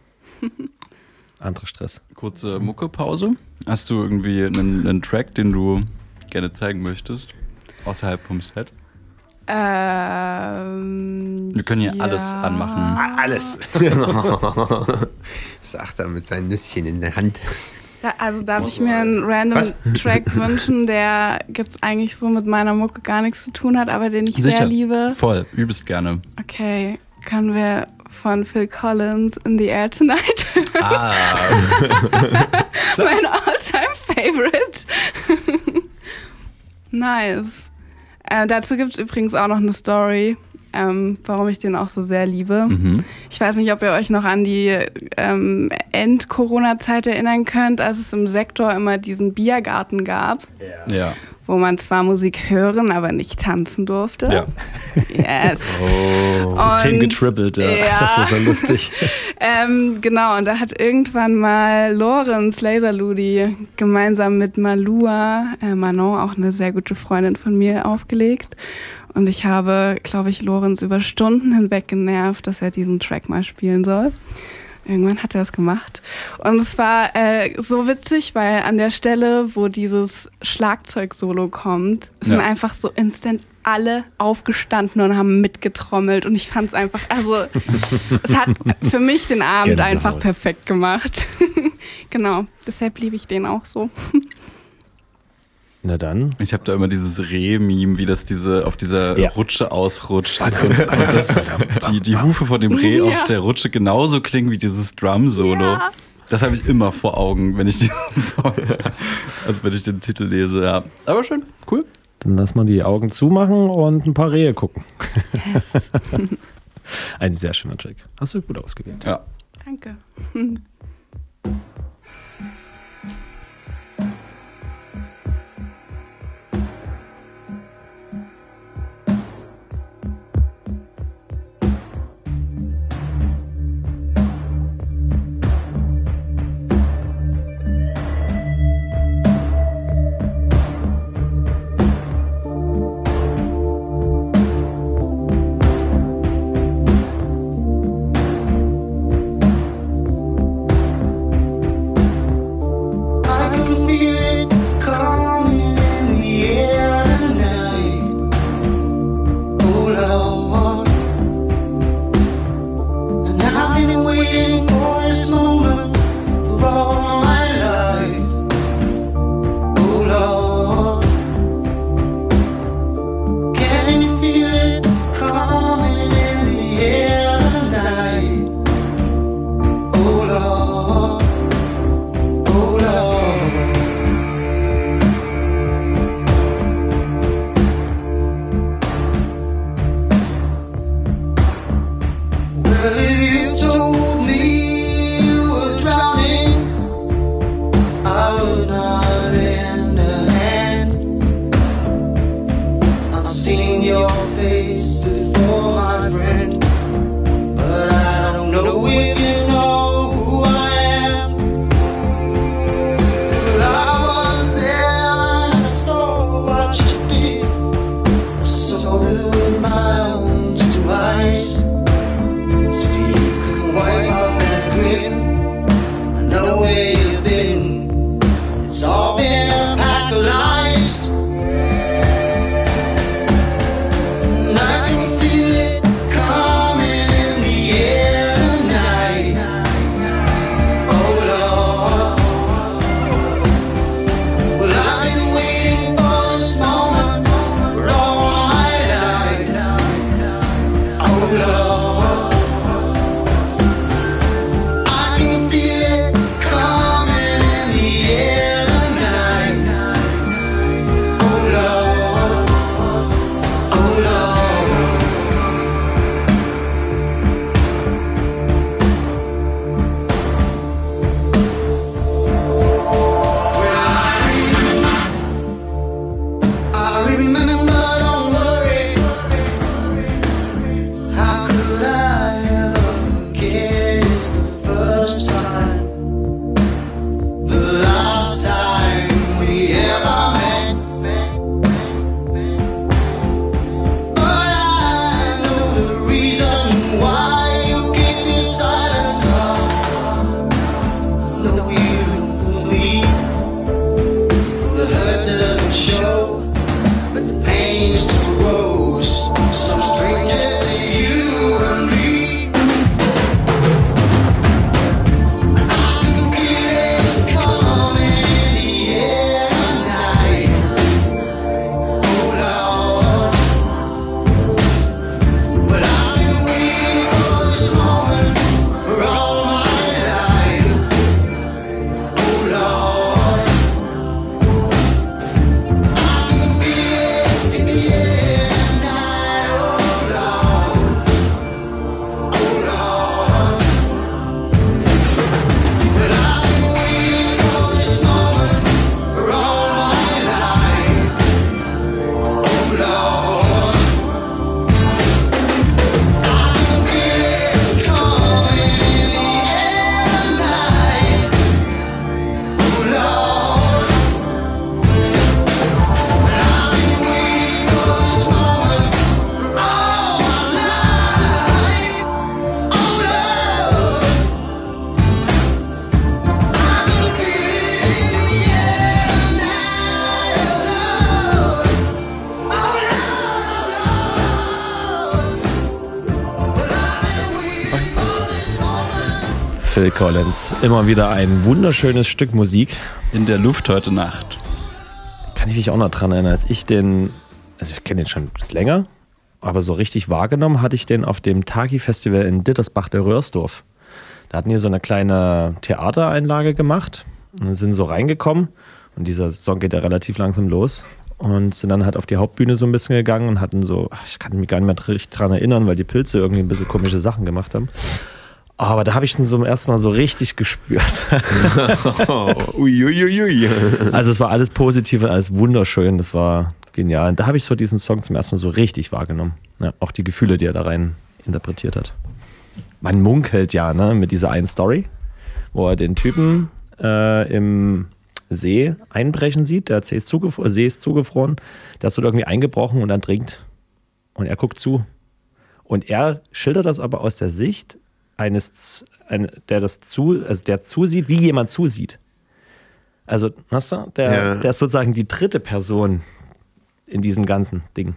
Anderer Stress. Kurze Muckepause. Hast du irgendwie einen, einen Track, den du gerne zeigen möchtest? Außerhalb vom Set? Ähm, Wir können hier alles anmachen. Alles. Sagt er mit seinen Nüsschen in der Hand. Da, also darf ich mir einen random Was? Track wünschen, der jetzt eigentlich so mit meiner Mucke gar nichts zu tun hat, aber den ich sehr liebe. Voll, übelst gerne. Okay, können wir von Phil Collins In the Air Tonight? Ah, mein all-time favorite. nice. Äh, dazu gibt es übrigens auch noch eine Story, ähm, warum ich den auch so sehr liebe. mhm. Ich weiß nicht, ob ihr euch noch an die ähm, End-Corona-Zeit erinnern könnt, als es im Sektor immer diesen Biergarten gab, ja. Wo man zwar Musik hören, aber nicht tanzen durfte. Ja. Yes. Oh. System getrippelt, ja. ja. Das war so lustig. Ähm, genau, und da hat irgendwann mal Lorenz Laserludi gemeinsam mit Malua, äh, Manon, auch eine sehr gute Freundin von mir, aufgelegt. Und ich habe, glaube ich, Lorenz über Stunden hinweg genervt, dass er diesen Track mal spielen soll. Irgendwann hat er es gemacht. Und es war äh, so witzig, weil an der Stelle, wo dieses Schlagzeug-Solo kommt, sind Ja. einfach so instant alle aufgestanden und haben mitgetrommelt. Und ich fand es einfach, also es hat für mich den Abend Gänsehaut. einfach perfekt gemacht. genau, deshalb liebe ich den auch so. Na dann. Ich habe da immer dieses Reh-Meme, wie das diese auf dieser Ja. Rutsche ausrutscht. und, und das, die, die Hufe von dem Reh Ja. auf der Rutsche genauso klingen wie dieses Drum-Solo. Ja. Das habe ich immer vor Augen, wenn ich diesen Song, also wenn ich den Titel lese, ja. Aber schön, cool. Dann lass mal die Augen zumachen und ein paar Rehe gucken. Ein sehr schöner Trick. Hast du gut ausgewählt. Ja. Danke. Collins. Immer wieder ein wunderschönes Stück Musik. In der Luft heute Nacht. Kann ich mich auch noch dran erinnern, als ich den, also ich kenne den schon länger, aber so richtig wahrgenommen hatte ich den auf dem Tagi-Festival in Dittersbach der Röhrsdorf. Da hatten die so eine kleine Theatereinlage gemacht und sind so reingekommen und dieser Song geht ja relativ langsam los und sind dann halt auf die Hauptbühne so ein bisschen gegangen und hatten so, ich kann mich gar nicht mehr richtig dran erinnern, weil die Pilze irgendwie ein bisschen komische Sachen gemacht haben. Aber da habe ich ihn zum ersten Mal so richtig gespürt. Uiuiui. Also es war alles positiv und alles wunderschön. Das war genial. Und da habe ich so diesen Song zum ersten Mal so richtig wahrgenommen. Ja, auch die Gefühle, die er da rein interpretiert hat. Man munkelt ja ne, mit dieser einen Story, wo er den Typen äh, im See einbrechen sieht. Der See ist, zugefro See ist zugefroren. Der ist so irgendwie eingebrochen und dann trinkt. Und er guckt zu. Und er schildert das aber aus der Sicht eines, ein, der das zu, also der zusieht, wie jemand zusieht. Also, weißt du, der, Ja. der ist sozusagen die dritte Person in diesem ganzen Ding,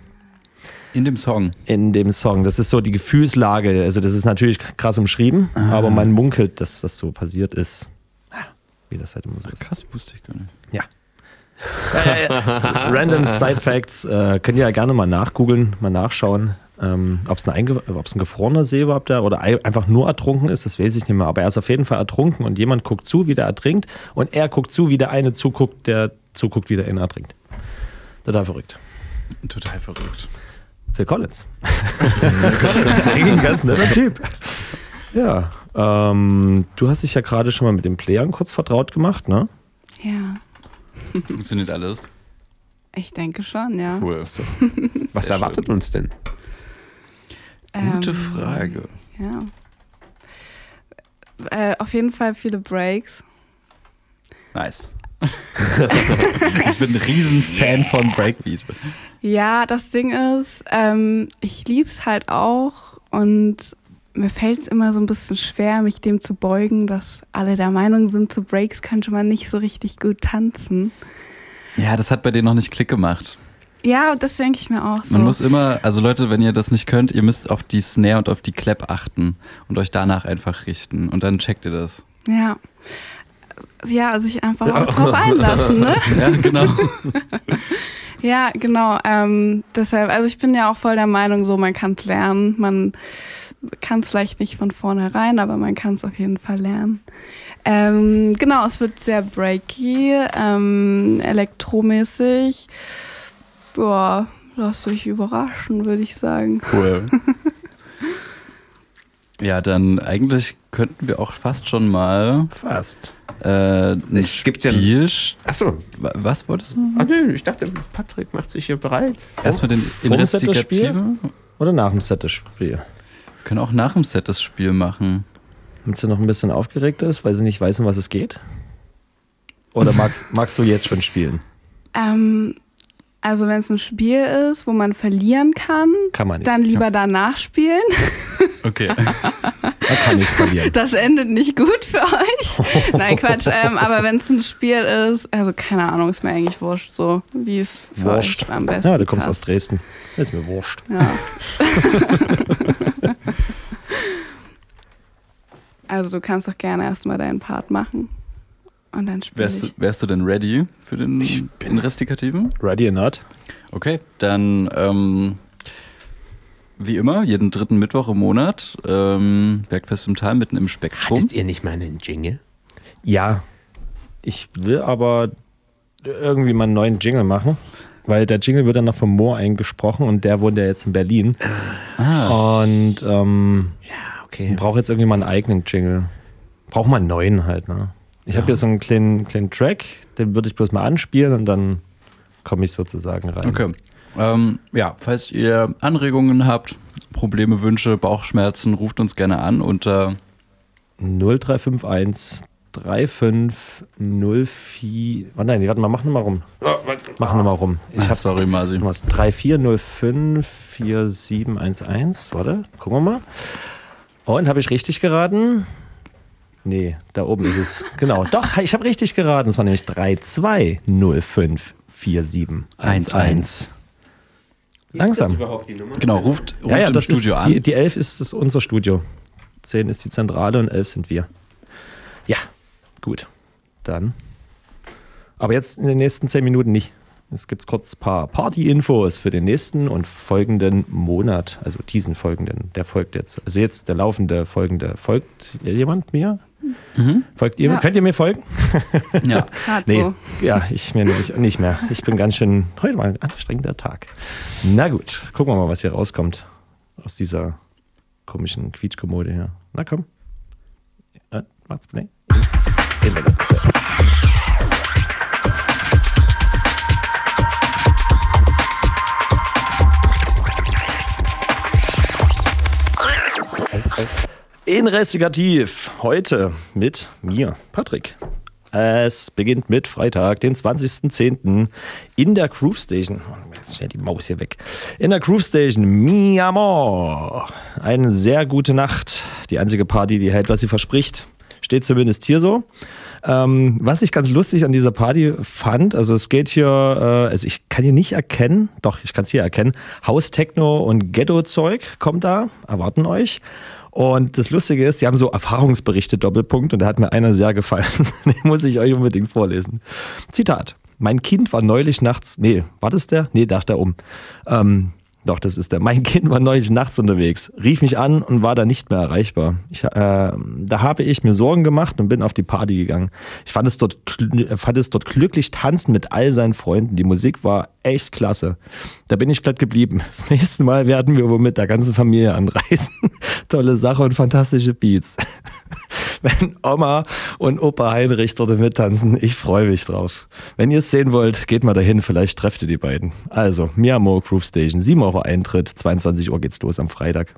In dem Song. in dem Song. Das ist so die Gefühlslage. Also, das ist natürlich krass umschrieben, aber man munkelt, dass das so passiert ist. Ja, Wie das halt immer so ist. Krass, wusste ich gar nicht. Ja. Random Side Facts äh, könnt ihr ja gerne mal nachgoogeln, mal nachschauen, ähm, ob es ein, ein gefrorener See überhaupt da oder ei- einfach nur ertrunken ist, das weiß ich nicht mehr. Aber er ist auf jeden Fall ertrunken und jemand guckt zu, wie der ertrinkt und er guckt zu, wie der eine zuguckt, der zuguckt, wie der ihn ertrinkt. Total verrückt. Total verrückt. Phil Collins. Eigentlich ein ganz netter Typ. Ja, ähm, du hast dich ja gerade schon mal mit den Playern kurz vertraut gemacht, ne? Ja, Funktioniert alles? ich denke schon, ja. Cool. Was erwartet uns denn? Gute Ähm, Frage. Ja. Äh, auf jeden Fall viele Breaks. Nice. ich bin ein Riesenfan von Breakbeat. Ja, das Ding ist, ähm, ich lieb's halt auch und mir fällt es immer so ein bisschen schwer, mich dem zu beugen, dass alle der Meinung sind, zu Breaks könnte man nicht so richtig gut tanzen. Ja, das hat bei denen noch nicht Klick gemacht. Ja, das denke ich mir auch so. Man muss immer, also Leute, wenn ihr das nicht könnt, ihr müsst auf die Snare und auf die Clap achten und euch danach einfach richten und dann checkt ihr das. ja. Ja, sich einfach auch drauf einlassen, ne? Ja, genau. Ja, genau. Ähm, deshalb, also ich bin ja auch voll der Meinung, so man kann es lernen. Man kann es vielleicht nicht von vornherein, aber man kann es auf jeden Fall lernen. Ähm, genau, es wird sehr breaky, ähm, elektromäßig. Boah, lasst euch überraschen, würde ich sagen. Cool. Ja, dann eigentlich könnten wir auch fast schon mal Fast. äh, ein Es gibt ja-. Achso. Wa- Was wolltest du? Ah, nö, ich dachte, Patrick macht sich hier bereit. Erstmal den Vorm Set das Spiel? Investigativen. Oder nach dem Set das Spiel? Wir können auch nach dem Set das Spiel machen. Wenn sie noch ein bisschen aufgeregt ist, weil sie nicht weiß, um was es geht? Oder magst, magst du jetzt schon spielen? Ähm, also wenn es ein Spiel ist, wo man verlieren kann, Kann man nicht. dann lieber danach spielen. Okay. Man kann nicht verlieren. Das endet nicht gut für euch. Nein, Quatsch. Ähm, aber wenn es ein Spiel ist, also keine Ahnung, ist mir eigentlich wurscht, so wie es für Wurscht. euch am besten Ja, du kommst aus passt. Dresden. Ist mir wurscht. Ja. also du kannst doch gerne erstmal deinen Part machen. Und dann spiele Wärst du, ich. wärst du denn ready für den Investigativen? Ready or not? Okay, dann ähm, wie immer, jeden dritten Mittwoch im Monat, ähm, Bergfest im Tal mitten im Spektrum. Hattet ihr nicht mal einen Jingle? Ja. Ich will aber irgendwie mal einen neuen Jingle machen. Weil der Jingle wird dann noch vom Moor eingesprochen und der wohnt ja jetzt in Berlin. Ah, Und ähm, Ja, okay. brauche jetzt irgendwie mal einen eigenen Jingle. Brauche mal einen neuen halt, ne? Ich habe hier so einen kleinen, kleinen Track, den würde ich bloß mal anspielen und dann komme ich sozusagen rein. okay. Ähm, ja, falls ihr Anregungen habt, Probleme, Wünsche, Bauchschmerzen, ruft uns gerne an unter 0351 3504. Oh nein, warte mal, mach nochmal rum. Oh. Mach nochmal rum. Ich Ach, hab's sorry, Masi. Was? 3405 4711. Warte, gucken wir mal. Und habe ich richtig geraten? Nee, da oben ist es. Genau. Doch, ich habe richtig geraten. Es war nämlich 3205 4711. Langsam. überhaupt die Nummer? Genau, ruft, ruft Ja, ja, im das Studio ist, an. Die, die 11 ist das unser Studio. 10 ist die Zentrale und 11 sind wir. Ja, gut. Dann. Aber jetzt in den nächsten zehn Minuten nicht. Es gibt kurz ein paar Party-Infos für den nächsten und folgenden Monat. Also diesen folgenden. Der folgt jetzt. Also jetzt der laufende folgende. Folgt jemand mir? Folgt ihr? Ja. Könnt ihr mir folgen? Ja. Nee, so. ja, ich mir nicht, nicht mehr. Ich bin ganz schön, heute war ein anstrengender Tag. Na gut, gucken wir mal, was hier rauskommt aus dieser komischen Quietschkommode hier. Na komm. Äh, macht's nee. Internet. Investigativ. Heute mit mir, Patrick. Es beginnt mit Freitag, den 20.10. in der Groove Station. Jetzt ist ja die Maus hier weg. In der Groove Station, Mi Amor. Eine sehr gute Nacht. Die einzige Party, die hält, was sie verspricht. Steht zumindest hier so. Ähm, was ich ganz lustig an dieser Party fand, also es geht hier, äh, also ich kann hier nicht erkennen, doch, ich kann es hier erkennen, Haus, Techno und Ghetto-Zeug kommt da, erwarten euch. Und das Lustige ist, die haben so Erfahrungsberichte Doppelpunkt und da hat mir einer sehr gefallen. Den muss ich euch unbedingt vorlesen. Zitat. Mein Kind war neulich nachts, nee, war das der? Nee, dachte er um. Ähm, doch, das ist der. Mein Kind war neulich nachts unterwegs, rief mich an und war da nicht mehr erreichbar. Ich, äh, da habe ich mir Sorgen gemacht und bin auf die Party gegangen. Ich fand es, dort, fand es dort glücklich tanzen mit all seinen Freunden. Die Musik war echt klasse. Da bin ich glatt geblieben. Das nächste Mal werden wir wohl mit der ganzen Familie anreisen. Tolle Sache und fantastische Beats. Wenn Oma und Opa Heinrich dort mittanzen, ich freue mich drauf. Wenn ihr es sehen wollt, geht mal dahin, vielleicht trefft ihr die beiden. Also, Miamo Groove Station, 7 Euro Eintritt, 22 Uhr geht's los am Freitag.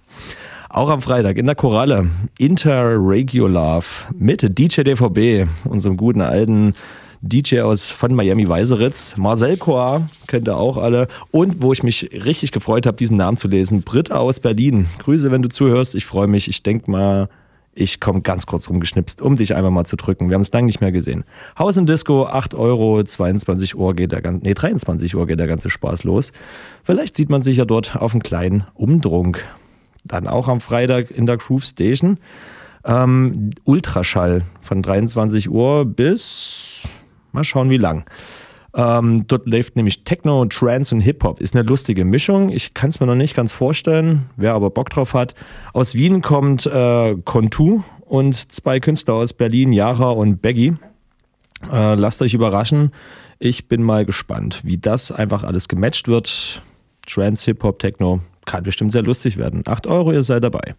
Auch am Freitag in der Koralle, Interregulove mit DJ DVB, unserem guten alten DJ aus von Miami Weiseritz, Marcel Coa, kennt ihr auch alle. Und wo ich mich richtig gefreut habe, diesen Namen zu lesen, Britta aus Berlin. Grüße, wenn du zuhörst. Ich freue mich. Ich denke mal, ich komme ganz kurz rumgeschnipst, um dich einfach mal zu drücken. Wir haben es lange nicht mehr gesehen. Haus und Disco, 8 Euro, 22 Uhr geht der ganze, nee, 23 Uhr geht der ganze Spaß los. Vielleicht sieht man sich ja dort auf einen kleinen Umdrunk. Dann auch am Freitag in der Groove Station. Ähm, Ultraschall von 23 Uhr bis, mal schauen wie lang. Ähm, dort läuft nämlich Techno, Trance und Hip-Hop. Ist eine lustige Mischung. Ich kann es mir noch nicht ganz vorstellen. Wer aber Bock drauf hat. Aus Wien kommt äh, Contu und zwei Künstler aus Berlin, Yara und Baggy. Äh, lasst euch überraschen. Ich bin mal gespannt, wie das einfach alles gematcht wird. Trance, Hip-Hop, Techno. Kann bestimmt sehr lustig werden. 8 Euro, ihr seid dabei.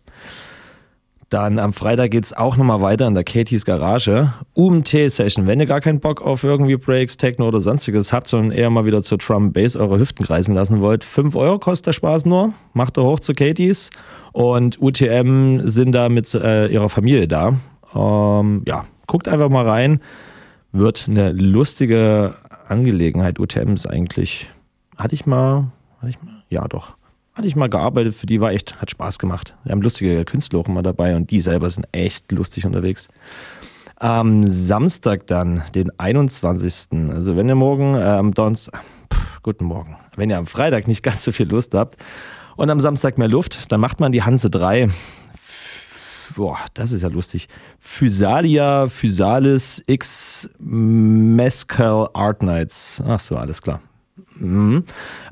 Dann am Freitag geht's auch nochmal weiter in der Katie's Garage. UMT-Session. Wenn ihr gar keinen Bock auf irgendwie Breaks, Techno oder sonstiges habt, sondern eher mal wieder zur Drum Bass eure Hüften kreisen lassen wollt, 5 Euro kostet der Spaß nur. Macht ihr hoch zu Katie's. Und UTM sind da mit äh, ihrer Familie da. Ähm, ja, guckt einfach mal rein. Wird eine lustige Angelegenheit. UTM ist eigentlich, hatte ich mal, hatte ich mal, ja doch, hatte ich mal gearbeitet, für die war echt, hat Spaß gemacht. Wir haben lustige Künstler auch immer dabei und die selber sind echt lustig unterwegs. Am Samstag dann, den 21. Also wenn ihr morgen, äh, am Donnerstag, guten Morgen, wenn ihr am Freitag nicht ganz so viel Lust habt und am Samstag mehr Luft, dann macht man die Hanse 3. Boah, das ist ja lustig. Physalia, Physalis X Mescal Art Nights. Ach so, alles klar. Mhm.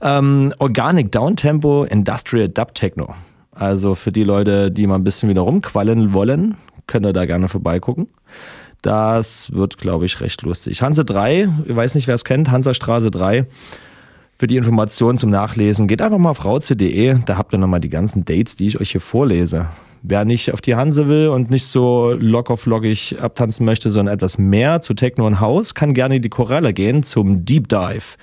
Ähm, Organic Downtempo Industrial Dub Techno. Also für die Leute, die mal ein bisschen wieder rumquallen wollen, könnt ihr da gerne vorbeigucken. Das wird, glaube ich, recht lustig. Hanse 3, ich weiß nicht, wer es kennt, Hansastraße 3. Für die Informationen zum Nachlesen geht einfach mal auf rauze.de, da habt ihr nochmal die ganzen Dates, die ich euch hier vorlese. Wer nicht auf die Hanse will und nicht so locker-flockig abtanzen möchte, sondern etwas mehr zu Techno und House, kann gerne in die Koralle gehen zum Deep Dive.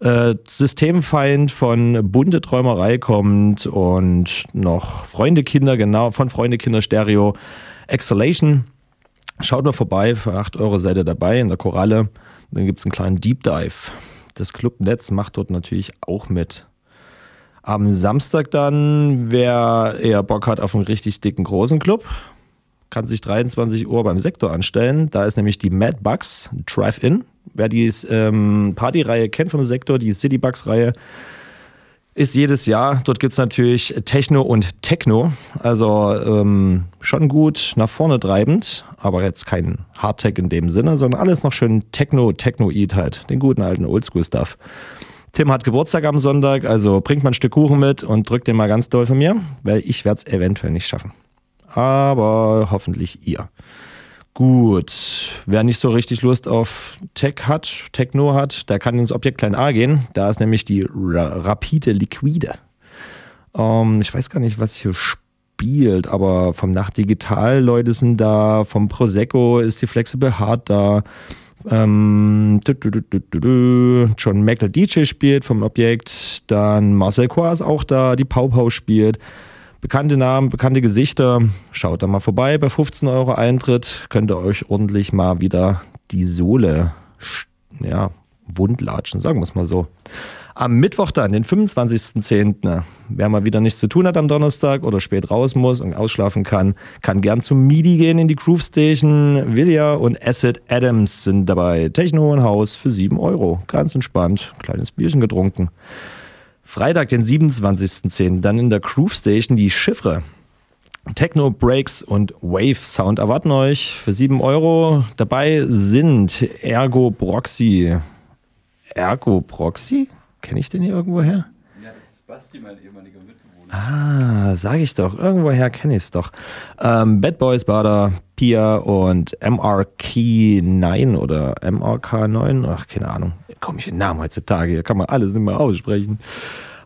Äh, Systemfeind von bunte Träumerei kommt und noch Freunde Kinder, genau, von Freunde Kinder Stereo Exhalation. Schaut mal vorbei, für 8 Euro seid ihr dabei in der Koralle. Dann gibt es einen kleinen Deep Dive. Das Clubnetz macht dort natürlich auch mit. Am Samstag dann, wer eher Bock hat auf einen richtig dicken großen Club, kann sich 23 Uhr beim Sektor anstellen. Da ist nämlich die Mad Bugs Drive-In. Wer die ähm, Partyreihe kennt vom Sektor, die City Bugs Reihe, ist jedes Jahr. Dort gibt es natürlich Techno und Techno. Also ähm, schon gut nach vorne treibend, aber jetzt kein Hardtech in dem Sinne, sondern alles noch schön Techno, Techno-Eat halt. Den guten alten Oldschool-Stuff. Tim hat Geburtstag am Sonntag, also bringt mal ein Stück Kuchen mit und drückt den mal ganz doll von mir, weil ich werde es eventuell nicht schaffen. Aber hoffentlich ihr. Gut, wer nicht so richtig Lust auf Tech hat, Techno hat, der kann ins Objekt klein a gehen. Da ist nämlich die Ra Rapide Liquide. Ähm, ich weiß gar nicht, was hier spielt, aber vom Nacht Digital Leute sind da, vom Prosecco ist die Flexible Hard da. Ähm, du, du, du. John Meckler DJ spielt vom Objekt, dann Marcel Coa ist auch da, die Pau Pau spielt. Bekannte Namen, bekannte Gesichter. Schaut da mal vorbei. Bei 15 Euro Eintritt könnt ihr euch ordentlich mal wieder die Sohle ja, wundlatschen, sagen wir es mal so. Am Mittwoch dann, den 25.10., wer mal wieder nichts zu tun hat am Donnerstag oder spät raus muss und ausschlafen kann, kann gern zum MIDI gehen in die Groove Station. Vilja und Acid Adams sind dabei. Techno und Haus für 7 Euro. Ganz entspannt. Kleines Bierchen getrunken. Freitag, den 27.10., dann in der Groove Station die Chiffre. Techno, Breaks und Wave Sound erwarten euch für 7 Euro. Dabei sind Ergo Proxy. Ergo Proxy? Kenne ich den hier irgendwoher? Ja, das ist Basti, mein ehemaliger Mitbewohner. Ah, sag ich doch. Irgendwoher kenne ich es doch. Ähm, Bad Boys Bader, Pia und MRK9 oder MRK9. Ach, keine Ahnung. Komische Namen heutzutage. Hier kann man alles nicht mehr aussprechen.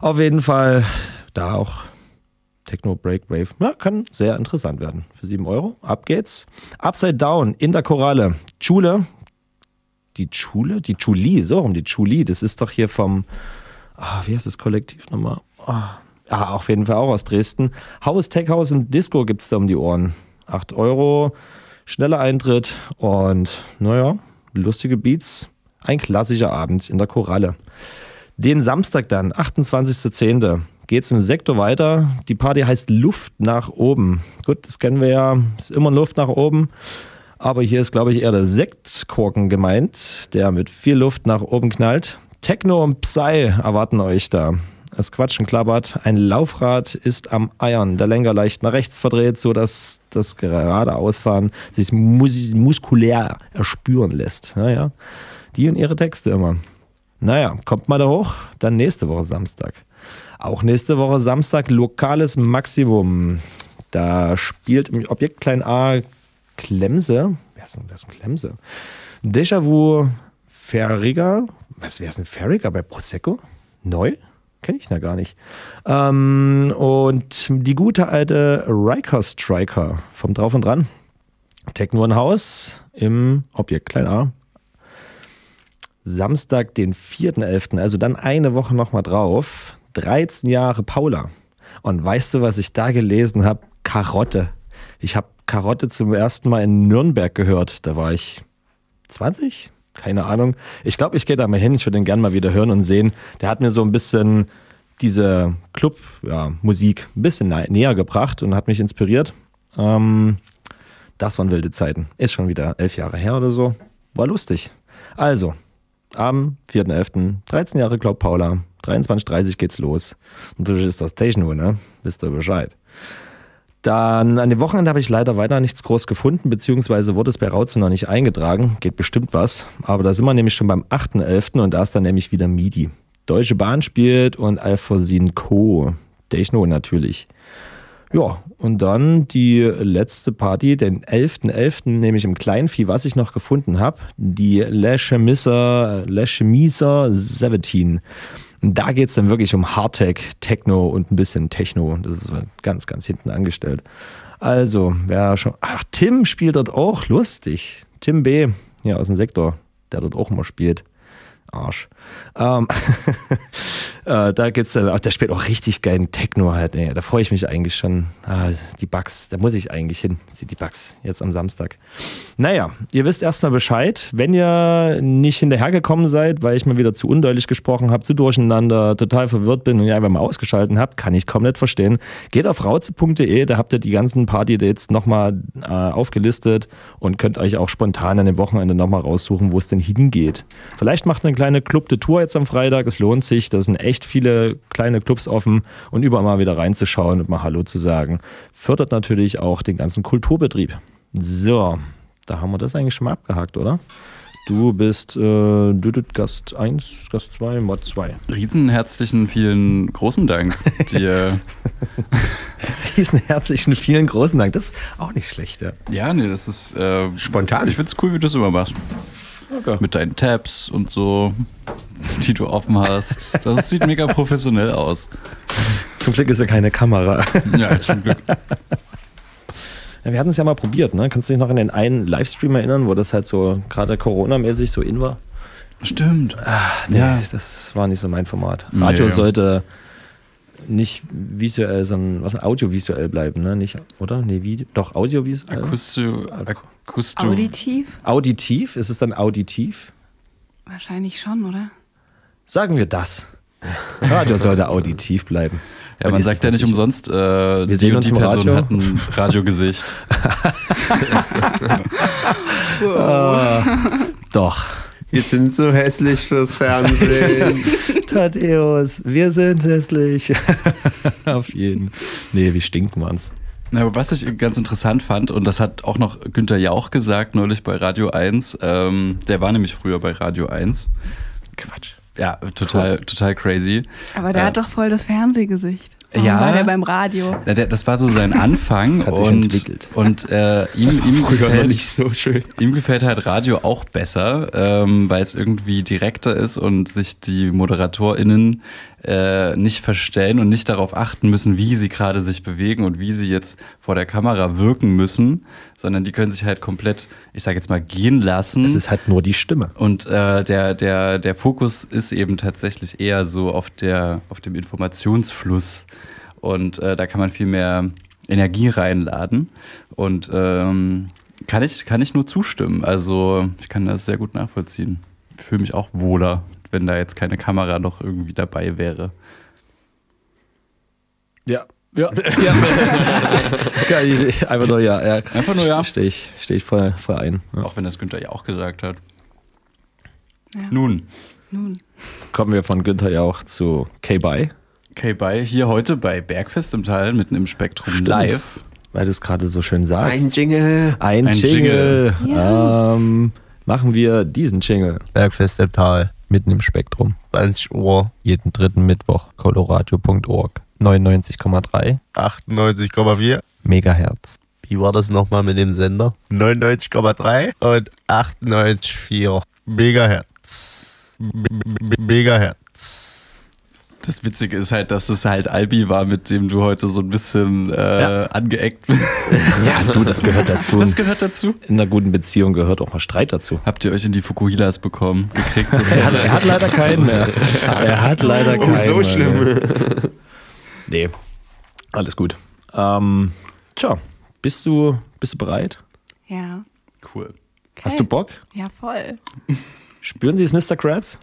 Auf jeden Fall da auch Techno Break Wave. Ja, kann sehr interessant werden. Für 7 Euro. Ab geht's. Upside Down in der Koralle. Schule. Die Schule? Die Chuli, so rum, die Chuli. Das ist doch hier vom, ah, wie heißt das Kollektiv nochmal? Ah, ah, auf jeden Fall auch aus Dresden. Haus, Tech House und Disco gibt's da um die Ohren. 8 Euro, schneller Eintritt und naja, lustige Beats. Ein klassischer Abend in der Koralle. Den Samstag dann, 28.10., geht's im Sektor weiter. Die Party heißt Luft nach oben. Gut, das kennen wir ja, ist immer Luft nach oben. Aber hier ist, glaube ich, eher der Sektkorken gemeint, der mit viel Luft nach oben knallt. Techno und Psy erwarten euch da. Es quatschen klappert. Ein Laufrad ist am Eiern. Der Lenker leicht nach rechts verdreht, sodass das geradeausfahren sich mus muskulär erspüren lässt. Naja, die und ihre Texte immer. Naja, kommt mal da hoch. Dann nächste Woche Samstag. Auch nächste Woche Samstag lokales Maximum. Da spielt im Objekt Klein A Klemse. Wer ist denn, wer ist denn Klemse? Déjà-vu Ferriger. Was, wer ist denn Ferriger bei Prosecco? Neu? Kenne ich da gar nicht. Ähm, und die gute alte Riker Striker vom Drauf und Dran. Techno ein Haus im Objekt Klein A. Samstag, den 4.11., also dann eine Woche nochmal drauf. 13 Jahre Paula. Und weißt du, was ich da gelesen habe? Karotte. Ich habe Karotte zum ersten Mal in Nürnberg gehört. Da war ich 20? Keine Ahnung. Ich glaube, ich gehe da mal hin. Ich würde den gerne mal wieder hören und sehen. Der hat mir so ein bisschen diese Club-Musik ein bisschen nä- näher gebracht und hat mich inspiriert. Ähm, das waren wilde Zeiten. Ist schon wieder elf Jahre her oder so. War lustig. Also, am 4.11., 13 Jahre Club Paula, 23.30 geht's los. Natürlich ist das Techno, ne? Wisst ihr Bescheid. Dann an dem Wochenende habe ich leider weiter nichts groß gefunden, beziehungsweise wurde es bei Rauzen noch nicht eingetragen. Geht bestimmt was. Aber da sind wir nämlich schon beim 8.11. und da ist dann nämlich wieder MIDI. Deutsche Bahn spielt und Alphasin Co. Techno natürlich. Ja, und dann die letzte Party, den 11.11., nämlich im Kleinvieh, was ich noch gefunden habe, die Le Chemisser 17. Da geht es dann wirklich um Hardtech, Techno und ein bisschen Techno. Das ist ganz, ganz hinten angestellt. Also, wer schon. Ach, Tim spielt dort auch, lustig. Tim B. Ja, aus dem Sektor, der dort auch mal spielt. Arsch. Ähm, äh, da geht's dann, ach, der spielt auch richtig geilen Techno halt. Ey. Da freue ich mich eigentlich schon. Ah, die Bugs, da muss ich eigentlich hin. Die Bugs, jetzt am Samstag. Naja, ihr wisst erstmal Bescheid. Wenn ihr nicht hinterhergekommen seid, weil ich mal wieder zu undeutlich gesprochen habe, zu durcheinander, total verwirrt bin und ihr einfach mal ausgeschalten habt, kann ich komplett verstehen. Geht auf rauze.de, da habt ihr die ganzen Party-Dates nochmal äh, aufgelistet und könnt euch auch spontan an dem Wochenende nochmal raussuchen, wo es denn hingeht. Vielleicht macht eine kleine Club de Tour jetzt am Freitag. Es lohnt sich. Das ist ein echt echt viele kleine Clubs offen und überall mal wieder reinzuschauen und mal Hallo zu sagen. Fördert natürlich auch den ganzen Kulturbetrieb. So, da haben wir das eigentlich schon mal abgehakt, oder? Du bist äh, Gast 1, Gast 2, Mod 2. Riesen herzlichen vielen großen Dank dir. Riesen herzlichen vielen großen Dank. Das ist auch nicht schlecht, ja. ja, nee, das ist äh, Spontan. Ich find's cool, wie du das immer machst. Okay. Mit deinen Tabs und so, die du offen hast. Das sieht mega professionell aus. Zum Glück ist ja keine Kamera. Ja, zum Glück. Ja, wir hatten es ja mal probiert, ne? Kannst du dich noch an den einen Livestream erinnern, wo das halt so gerade Corona-mäßig so in war? Stimmt. Nee, Ja. das war nicht so mein Format. Radio Nee. sollte nicht visuell, sondern was audiovisuell bleiben, ne? Nicht, oder? Nee, wie? Doch, audiovisuell. Akusto, Akusto. Auditiv? auditiv? Ist es dann auditiv? Wahrscheinlich schon, oder? Sagen wir das. Radio sollte auditiv bleiben. Ja, man sagt es ja nicht umsonst, äh, die sehen und uns die Person Radio. hat ein Radiogesicht. Doch. Wir sind so hässlich fürs Fernsehen. Thaddeus, wir sind hässlich. Auf jeden. Nee, wie stinken wir's? Na, aber was ich ganz interessant fand, und das hat auch noch Günther Jauch gesagt, neulich bei Radio 1, ähm, der war nämlich früher bei Radio 1. Quatsch. Ja, total, total crazy. Aber der Äh, hat doch voll das Fernsehgesicht. Warum Ja. war der beim Radio? Ja, der, das war so sein Anfang Das hat sich und, entwickelt. und äh, ihm, ihm, gefällt, so schön. ihm gefällt halt Radio auch besser, ähm, weil es irgendwie direkter ist und sich die ModeratorInnen äh, nicht verstellen und nicht darauf achten müssen, wie sie gerade sich bewegen und wie sie jetzt vor der Kamera wirken müssen, sondern die können sich halt komplett, ich sage jetzt mal, gehen lassen. Es ist halt nur die Stimme. Und äh, der, der, der Fokus ist eben tatsächlich eher so auf, der, auf dem Informationsfluss. Und äh, da kann man viel mehr Energie reinladen. Und ähm, kann, ich, kann ich nur zustimmen. Also ich kann das sehr gut nachvollziehen. Ich fühle mich auch wohler, wenn da jetzt keine Kamera noch irgendwie dabei wäre. Ja. Ja. ja. Geile Idee. Einfach nur ja. ja. Einfach nur ja. Stehe ich, steh ich voll, voll ein. Ja. Auch wenn das Günther ja auch gesagt hat. Ja. Nun, Nun. Kommen wir von Günther Jauch zu K-Bye, bei hier heute bei Bergfest im Teil mitten im Spektrum Stimmt. live. weil du es gerade so schön sagst. Ein Jingle. Ein, Ein Jingle. Ja. Ähm, machen wir diesen Jingle. Bergfest im Tal, mitten im Spektrum. 20 Uhr, jeden dritten Mittwoch, coloradio.org. 99,3 98,4 Megahertz. Wie war das nochmal mit dem Sender? 99,3 und 98,4 Megahertz. M- M- Megahertz. Das Witzige ist halt, dass es halt Albi war, mit dem du heute so ein bisschen äh, angeeckt bist. Ja, du, das gehört dazu. Was gehört dazu? In einer guten Beziehung gehört auch mal Streit dazu. Habt ihr euch in die Fukuhilas bekommen, gekriegt? Er hat, er hat leider keinen mehr. Er hat leider keinen Oh, so mehr. schlimm. Nee, alles gut. Ähm, tja, bist du, bist du bereit? Ja. cool. Hast du Bock? Ja, voll. Spüren Sie es, Mr. Krabs?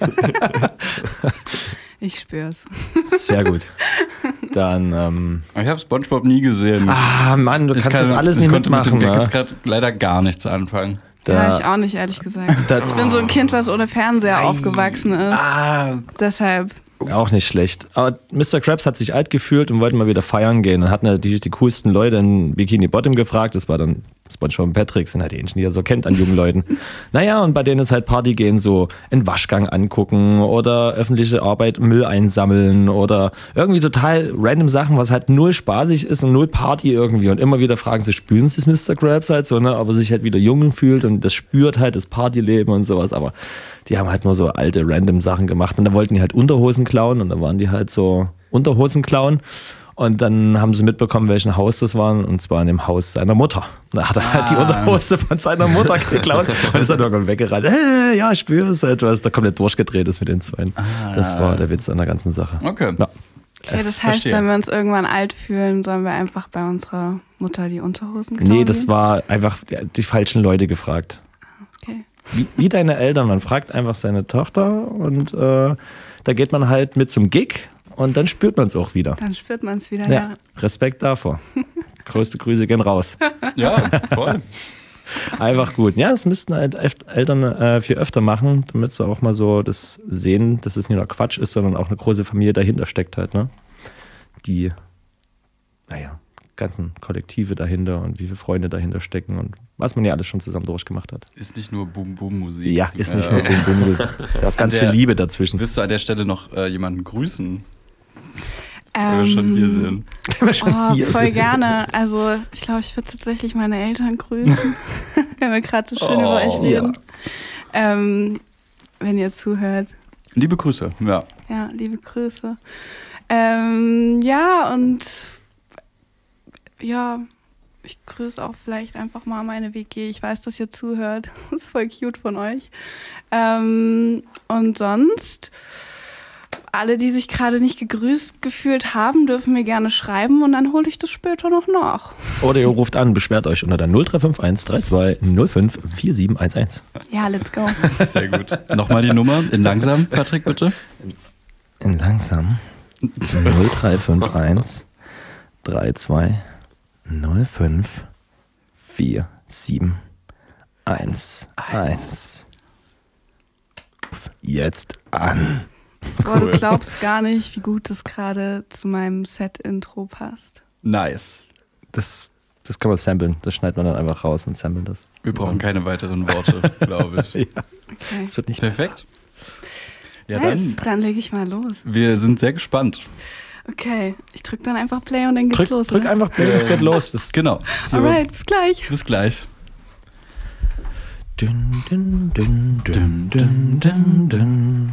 Ich spür's. Sehr gut. Dann, ähm, Ich habe SpongeBob nie gesehen. ah Mann, du Ich kannst kann- das alles ich nicht konnte mitmachen. mit dem ne? jetzt gerade leider gar nichts anfangen. Ja, ich auch nicht, ehrlich gesagt. Da- Ich bin so ein Kind, was ohne Fernseher aufgewachsen ist. Ah, Deshalb. Auch nicht schlecht. Aber Mr. Krabs hat sich alt gefühlt und wollte mal wieder feiern gehen und hat natürlich die coolsten Leute in Bikini Bottom gefragt. Das war dann SpongeBob und Patrick, sind halt die Ähnchen, die er so kennt an jungen Leuten. Naja, und bei denen ist halt Party gehen, so einen Waschgang angucken oder öffentliche Arbeit, Müll einsammeln oder irgendwie total random Sachen, was halt null spaßig ist und null Party irgendwie. Und immer wieder fragen sie, spüren sie es, Mr. Krabs halt so, ne? Aber sich halt wieder jung fühlt und das spürt halt das Partyleben und sowas. Aber die haben halt nur so alte random Sachen gemacht und da wollten die halt Unterhosen klauen und dann waren die halt so Unterhosen klauen und dann haben sie mitbekommen, welchen Haus das war und zwar in dem Haus seiner Mutter. Da hat er halt die Unterhose von seiner Mutter geklaut und ist dann irgendwann weggerannt. Hey, ja, ich spüre es etwas. Da komplett durchgedreht ist mit den zwei. Das war der Witz an der ganzen Sache. Okay. Ja. Okay, Es- das heißt, verstehe. wenn wir uns irgendwann alt fühlen, sollen wir einfach bei unserer Mutter die Unterhosen klauen? Nee, das war einfach die falschen Leute gefragt. Okay. Wie, wie deine Eltern. Man fragt einfach seine Tochter und äh, da geht man halt mit zum Gig und dann spürt man es auch wieder. Dann spürt man es wieder. Ja, Ja. Respekt davor. Größte Grüße gehen raus. Ja, voll. Einfach gut. Ja, das müssten halt Eltern äh, viel öfter machen, damit sie auch mal so das sehen, dass es nicht nur Quatsch ist, sondern auch eine große Familie dahinter steckt halt, ne? Die, naja, ganzen Kollektive dahinter und wie viele Freunde dahinter stecken und was man ja alles schon zusammen durchgemacht hat. Ist nicht nur Boom-Boom-Musik. Ja, ist nicht Äh, nur Bum. Da ist ganz der- viel Liebe dazwischen. Wirst du an der Stelle noch äh, jemanden grüßen, wenn wir schon hier sind? Oh, hier voll sind. gerne. Also ich glaube, ich würde tatsächlich meine Eltern grüßen, wenn wir gerade so schön über euch Oh, reden. Ähm, wenn ihr zuhört. Liebe Grüße, ja. Ja, liebe Grüße. Ähm, ja, und ja, ich grüße auch vielleicht einfach mal meine WG. Ich weiß, dass ihr zuhört. Das ist voll cute von euch. Ähm, und sonst, alle, die sich gerade nicht gegrüßt gefühlt haben, dürfen mir gerne schreiben und dann hole ich das später noch nach. Oder ihr ruft an, beschwert euch unter der 0351 32 05 4711. Ja, let's go. Sehr gut. Nochmal die Nummer in langsam, Patrick, bitte. In langsam 0351 32 05 4711. Jetzt an. Boah, Cool. du glaubst gar nicht, wie gut das gerade zu meinem Set-Intro passt. Nice. Das, das kann man samplen. Das schneidet man dann einfach raus und sampelt das. Wir brauchen keine weiteren Worte, glaube ich. Ja, Okay. das wird nicht Perfekt. Ja, nice. dann, dann lege ich mal los. wir sind sehr gespannt. Okay, ich drücke dann einfach Play und dann geht's Drück, los. drück ne? einfach Play, es geht los. Das Genau. Alright, bis gleich. Bis gleich. Dün, dün, dün, dün, dün, dün, dün.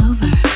All over.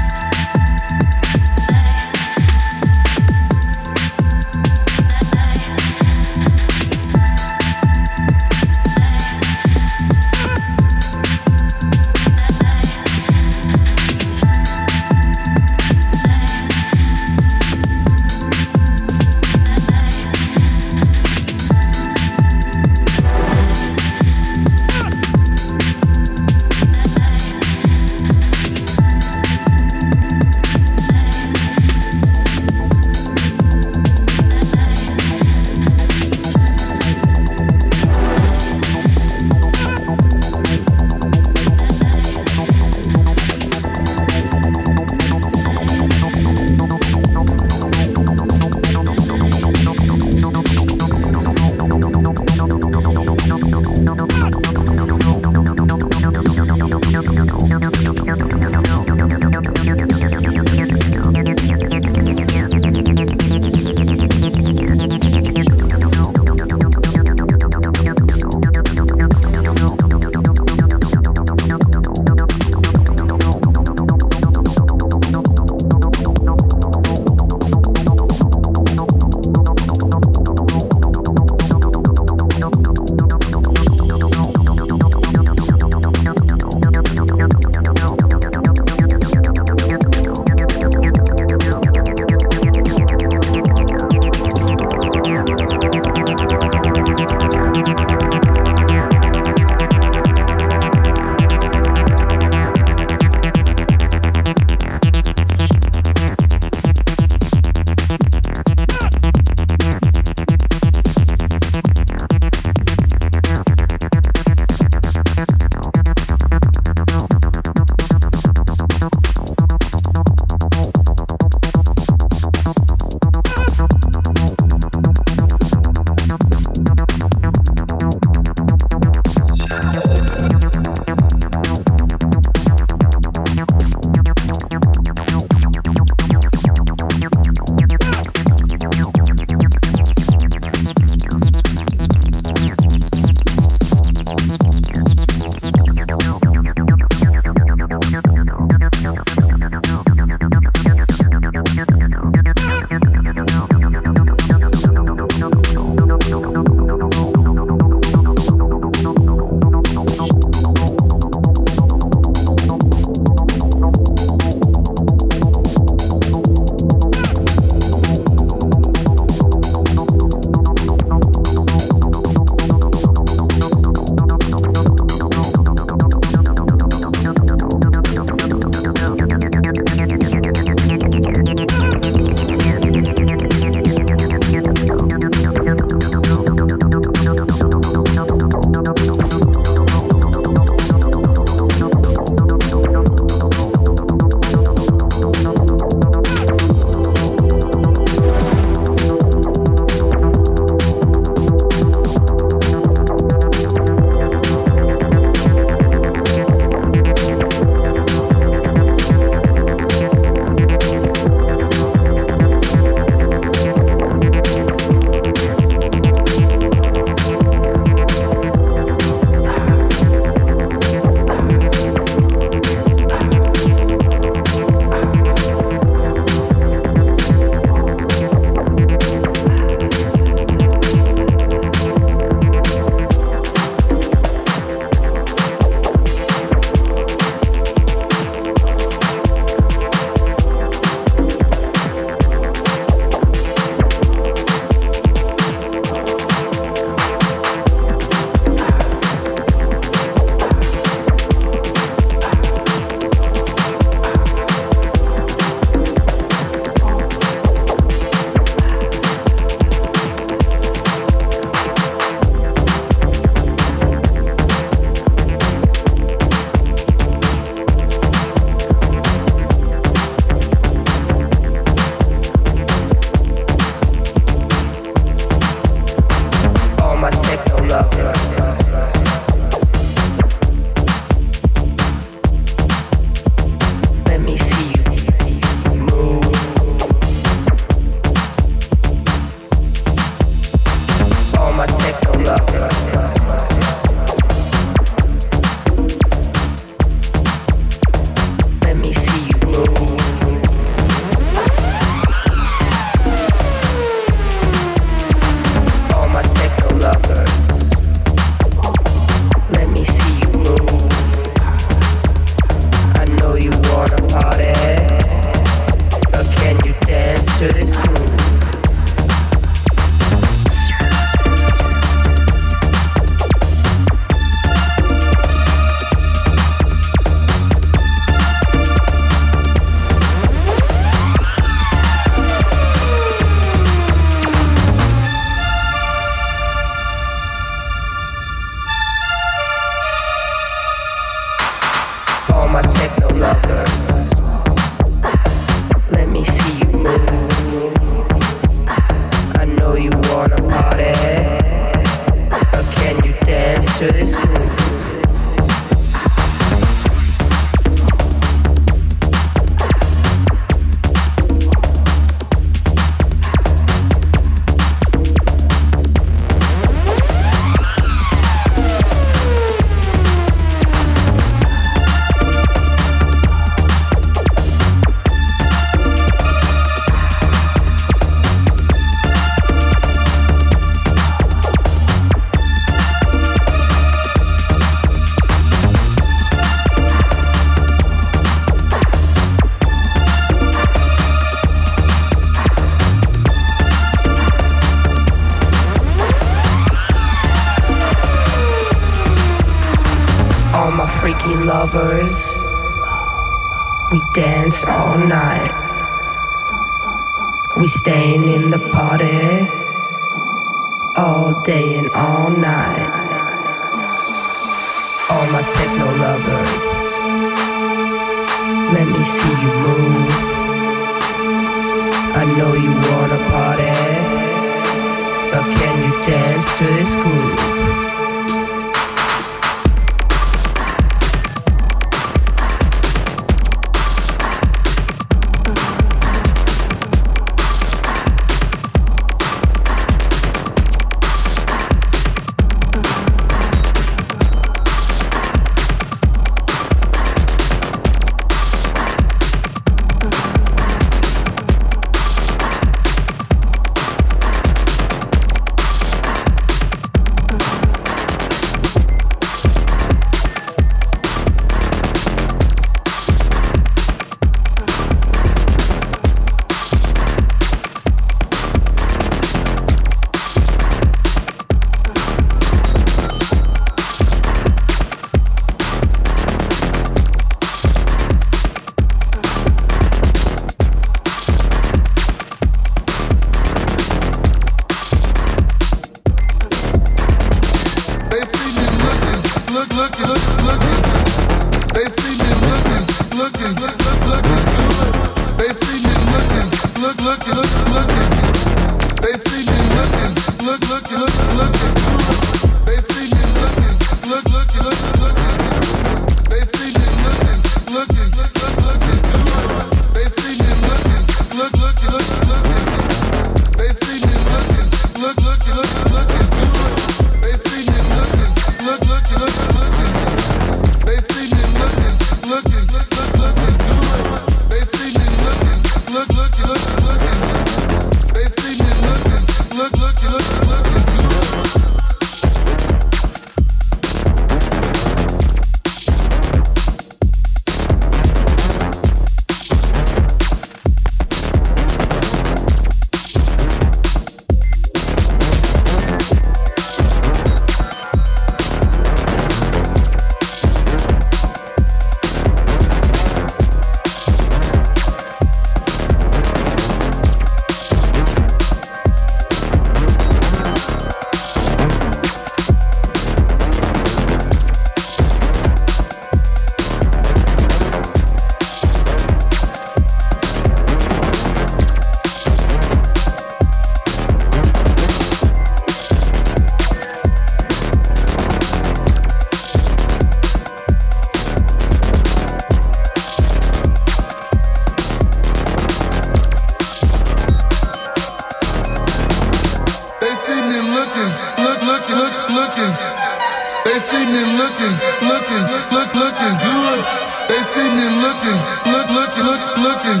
They see me looking, looking, look, looking good. They see me looking, look, look, look, looking.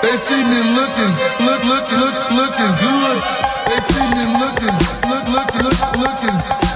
They see me looking, look, look, look, looking good. They see me looking, look, look, look, looking.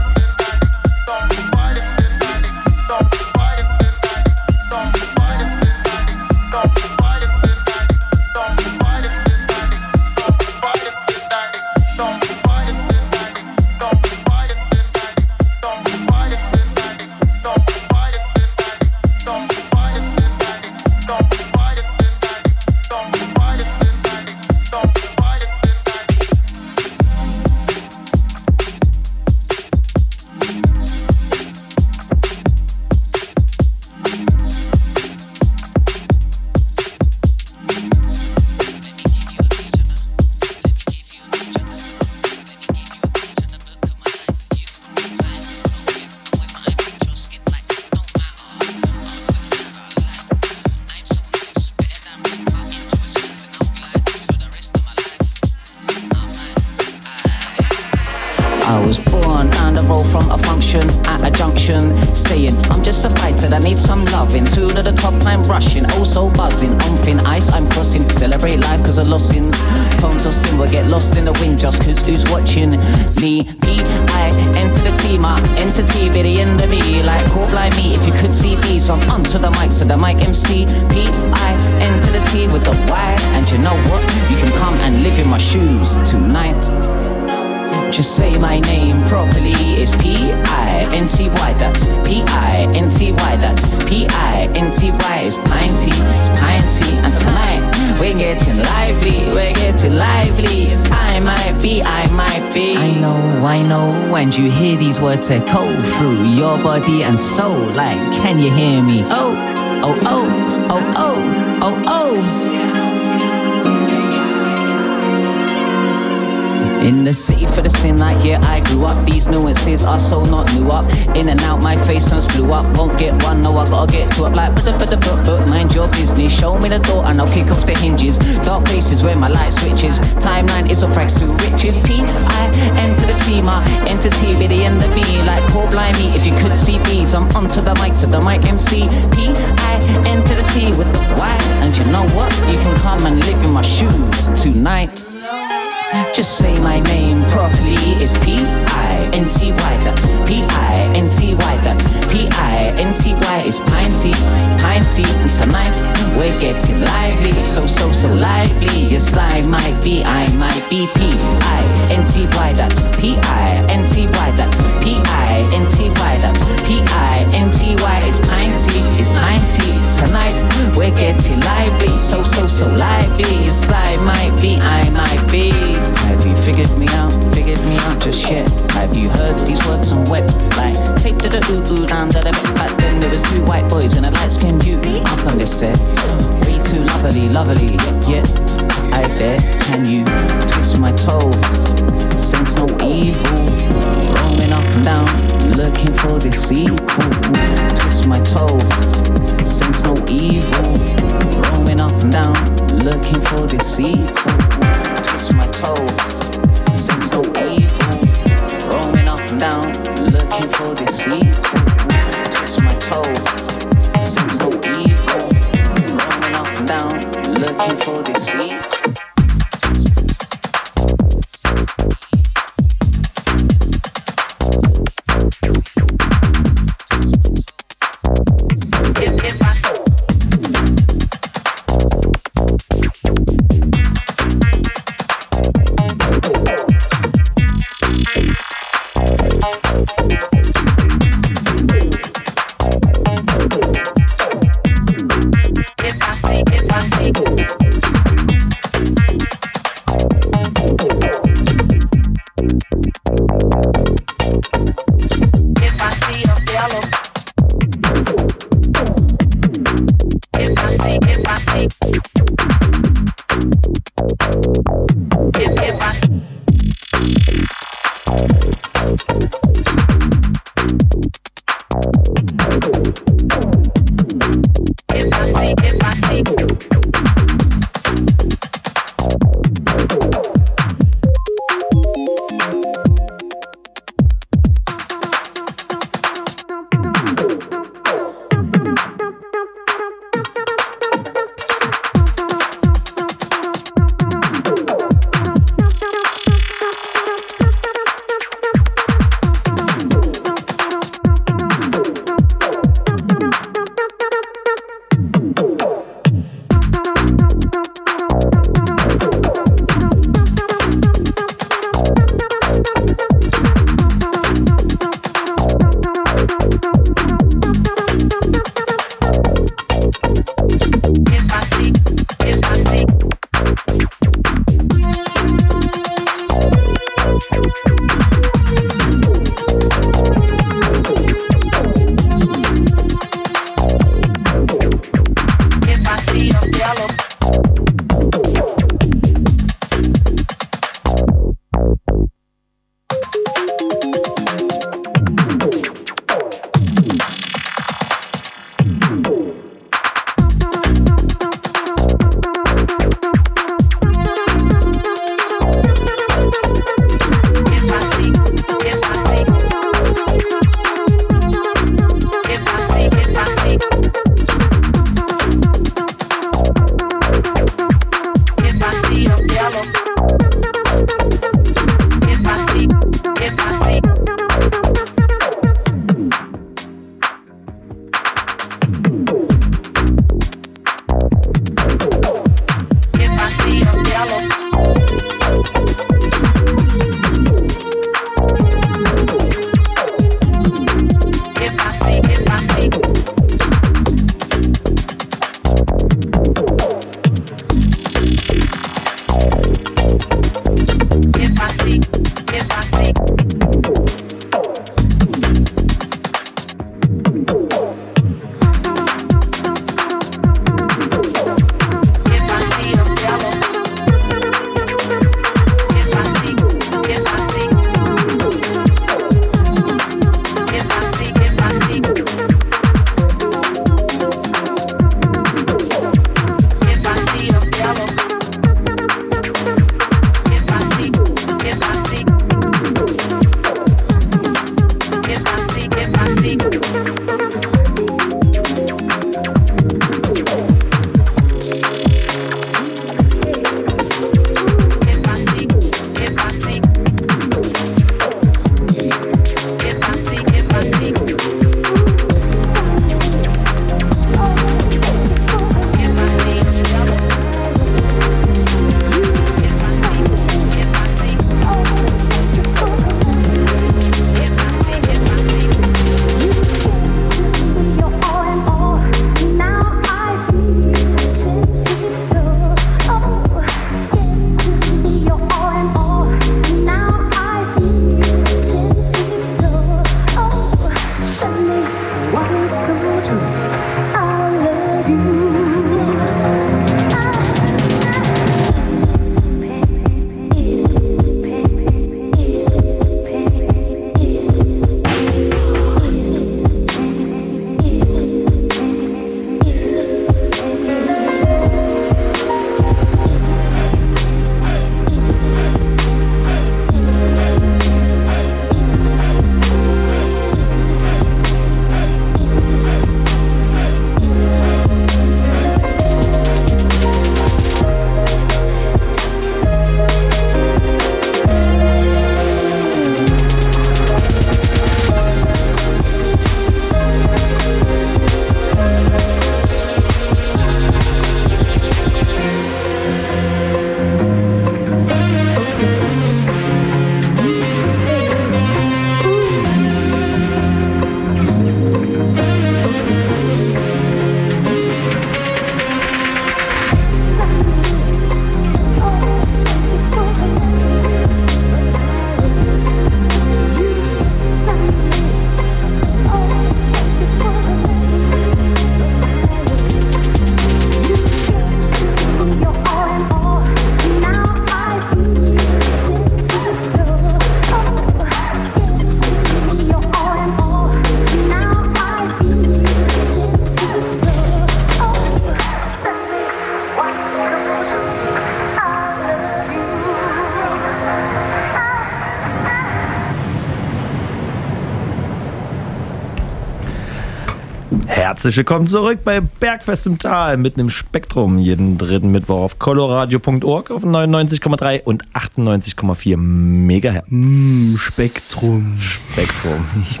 Herzlich willkommen zurück bei Bergfest im Tal mitten im Spektrum. Jeden dritten Mittwoch auf coloradio.org auf 99,3 und 98,4 Megahertz. Mm, Spektrum. Spektrum. Ich-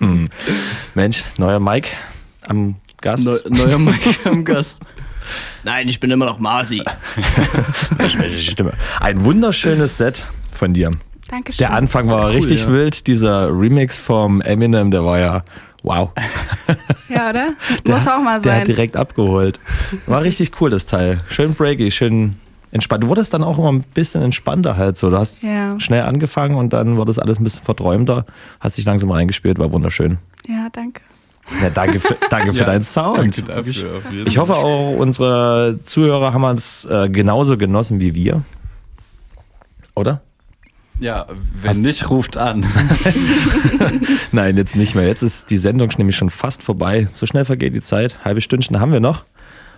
Mensch, neuer Mike am Gast. Neu, neuer Mike am Gast. Nein, ich bin immer noch welche Stimme. Ein wunderschönes Set von dir. Dankeschön. Der Anfang war Cool, richtig ja. wild. Dieser Remix vom Eminem, der war ja wow. Ja, oder? Der, Muss auch mal Der sein. hat direkt abgeholt. War richtig cool, das Teil. Schön breaky, schön entspannt. Du wurdest dann auch immer ein bisschen entspannter halt so. Du hast Ja. schnell angefangen und dann wurde es alles ein bisschen verträumter. Hast dich langsam reingespielt, war wunderschön. Ja, danke. Ja, danke für, danke für Ja, deinen Sound. danke dafür, Ich hoffe auch, unsere Zuhörer haben es äh, genauso genossen wie wir. Oder? Ja, wenn nicht, ruft an. Nein, jetzt nicht mehr. Jetzt ist die Sendung nämlich schon fast vorbei. So schnell vergeht die Zeit. Halbe Stündchen haben wir noch.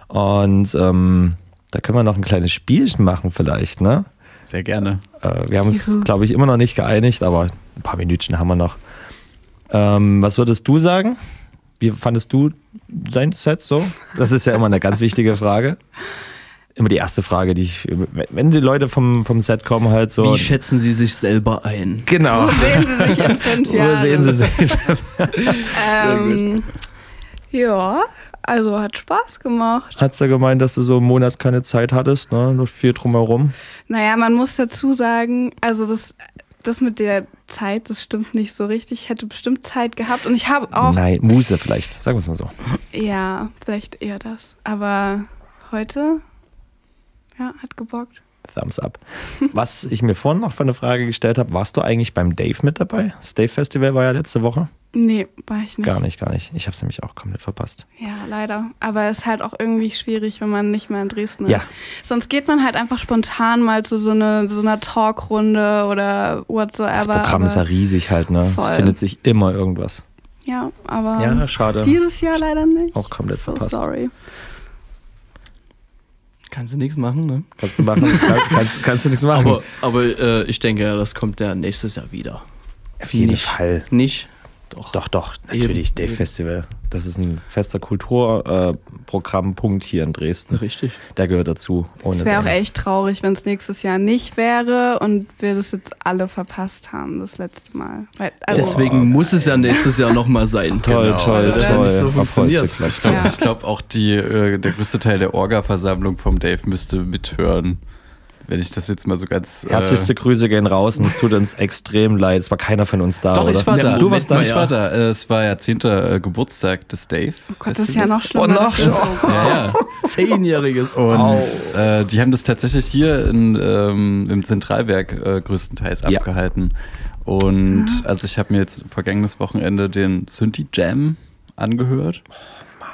Und ähm, da können wir noch ein kleines Spielchen machen vielleicht, ne? Sehr gerne. Äh, wir haben uns, glaube ich, immer noch nicht geeinigt, aber ein paar Minütchen haben wir noch. Ähm, was würdest du sagen? Wie fandest du dein Set so? Das ist ja immer eine ganz wichtige Frage. Immer die erste Frage, die ich, wenn die Leute vom, vom Set kommen, halt so. Wie schätzen Sie sich selber ein? Genau. Wo sehen Sie sich in fünf Wo Jahren? sehen Sie sich? Ähm, ja, also hat Spaß gemacht. Hat's ja gemeint, dass du so einen Monat keine Zeit hattest, ne? Nur viel drumherum. Naja, man muss dazu sagen, also das, das mit der Zeit, das stimmt nicht so richtig. Ich hätte bestimmt Zeit gehabt und ich habe auch, Nein, Muse vielleicht, sagen wir es mal so. ja, vielleicht eher das. Aber heute, ja, hat gebockt. Thumbs up. Was ich mir vorhin noch für eine Frage gestellt habe, warst du eigentlich beim Dave mit dabei? Das Dave Festival war ja letzte Woche. Nee, war ich nicht. Gar nicht, gar nicht. Ich habe es nämlich auch komplett verpasst. Ja, leider. Aber es ist halt auch irgendwie schwierig, wenn man nicht mehr in Dresden ist. Ja. Sonst geht man halt einfach spontan mal zu so, eine, so einer Talkrunde oder whatsoever. Das Programm ist ja riesig halt, ne? Voll. Es findet sich immer irgendwas. Ja, aber Ja, schade. dieses Jahr leider nicht. Auch komplett so verpasst. sorry. Kannst du nichts machen, ne? Kannst du machen? Kann- kannst, kannst du nichts machen? Aber, aber äh, ich denke, das kommt ja nächstes Jahr wieder. Auf jeden nicht. Fall. Nicht? Doch. Doch, doch, natürlich, Eben, Dave. Festival. Das ist ein fester Kulturprogrammpunkt hier in Dresden. Richtig. Der gehört dazu. Ohne Es wäre auch echt traurig, wenn es nächstes Jahr nicht wäre und wir das jetzt alle verpasst haben, das letzte Mal. Weil, also, Deswegen muss es ja nächstes Jahr nochmal sein. Toll, toll, weil das toll. nicht so funktioniert. Ich glaube Ja. glaub auch, die, äh, der größte Teil der Orga-Versammlung vom Dave müsste mithören. Wenn ich das jetzt mal so ganz. Äh, Herzlichste Grüße gehen raus und es tut uns extrem leid. Es war keiner von uns da. Doch, oder? ich war da. Du warst da. Ich war da. Äh, Es war ja 10. äh, Geburtstag des Dave. oh Gott, das ist ja noch Oh, schlimmer. noch Das ist so- Ja, ja. Zehnjähriges. Und äh, die haben das tatsächlich hier in, ähm, im Zentralwerk äh, größtenteils Ja. abgehalten. Und also ich habe mir jetzt vergangenes Wochenende den Synthi Jam angehört.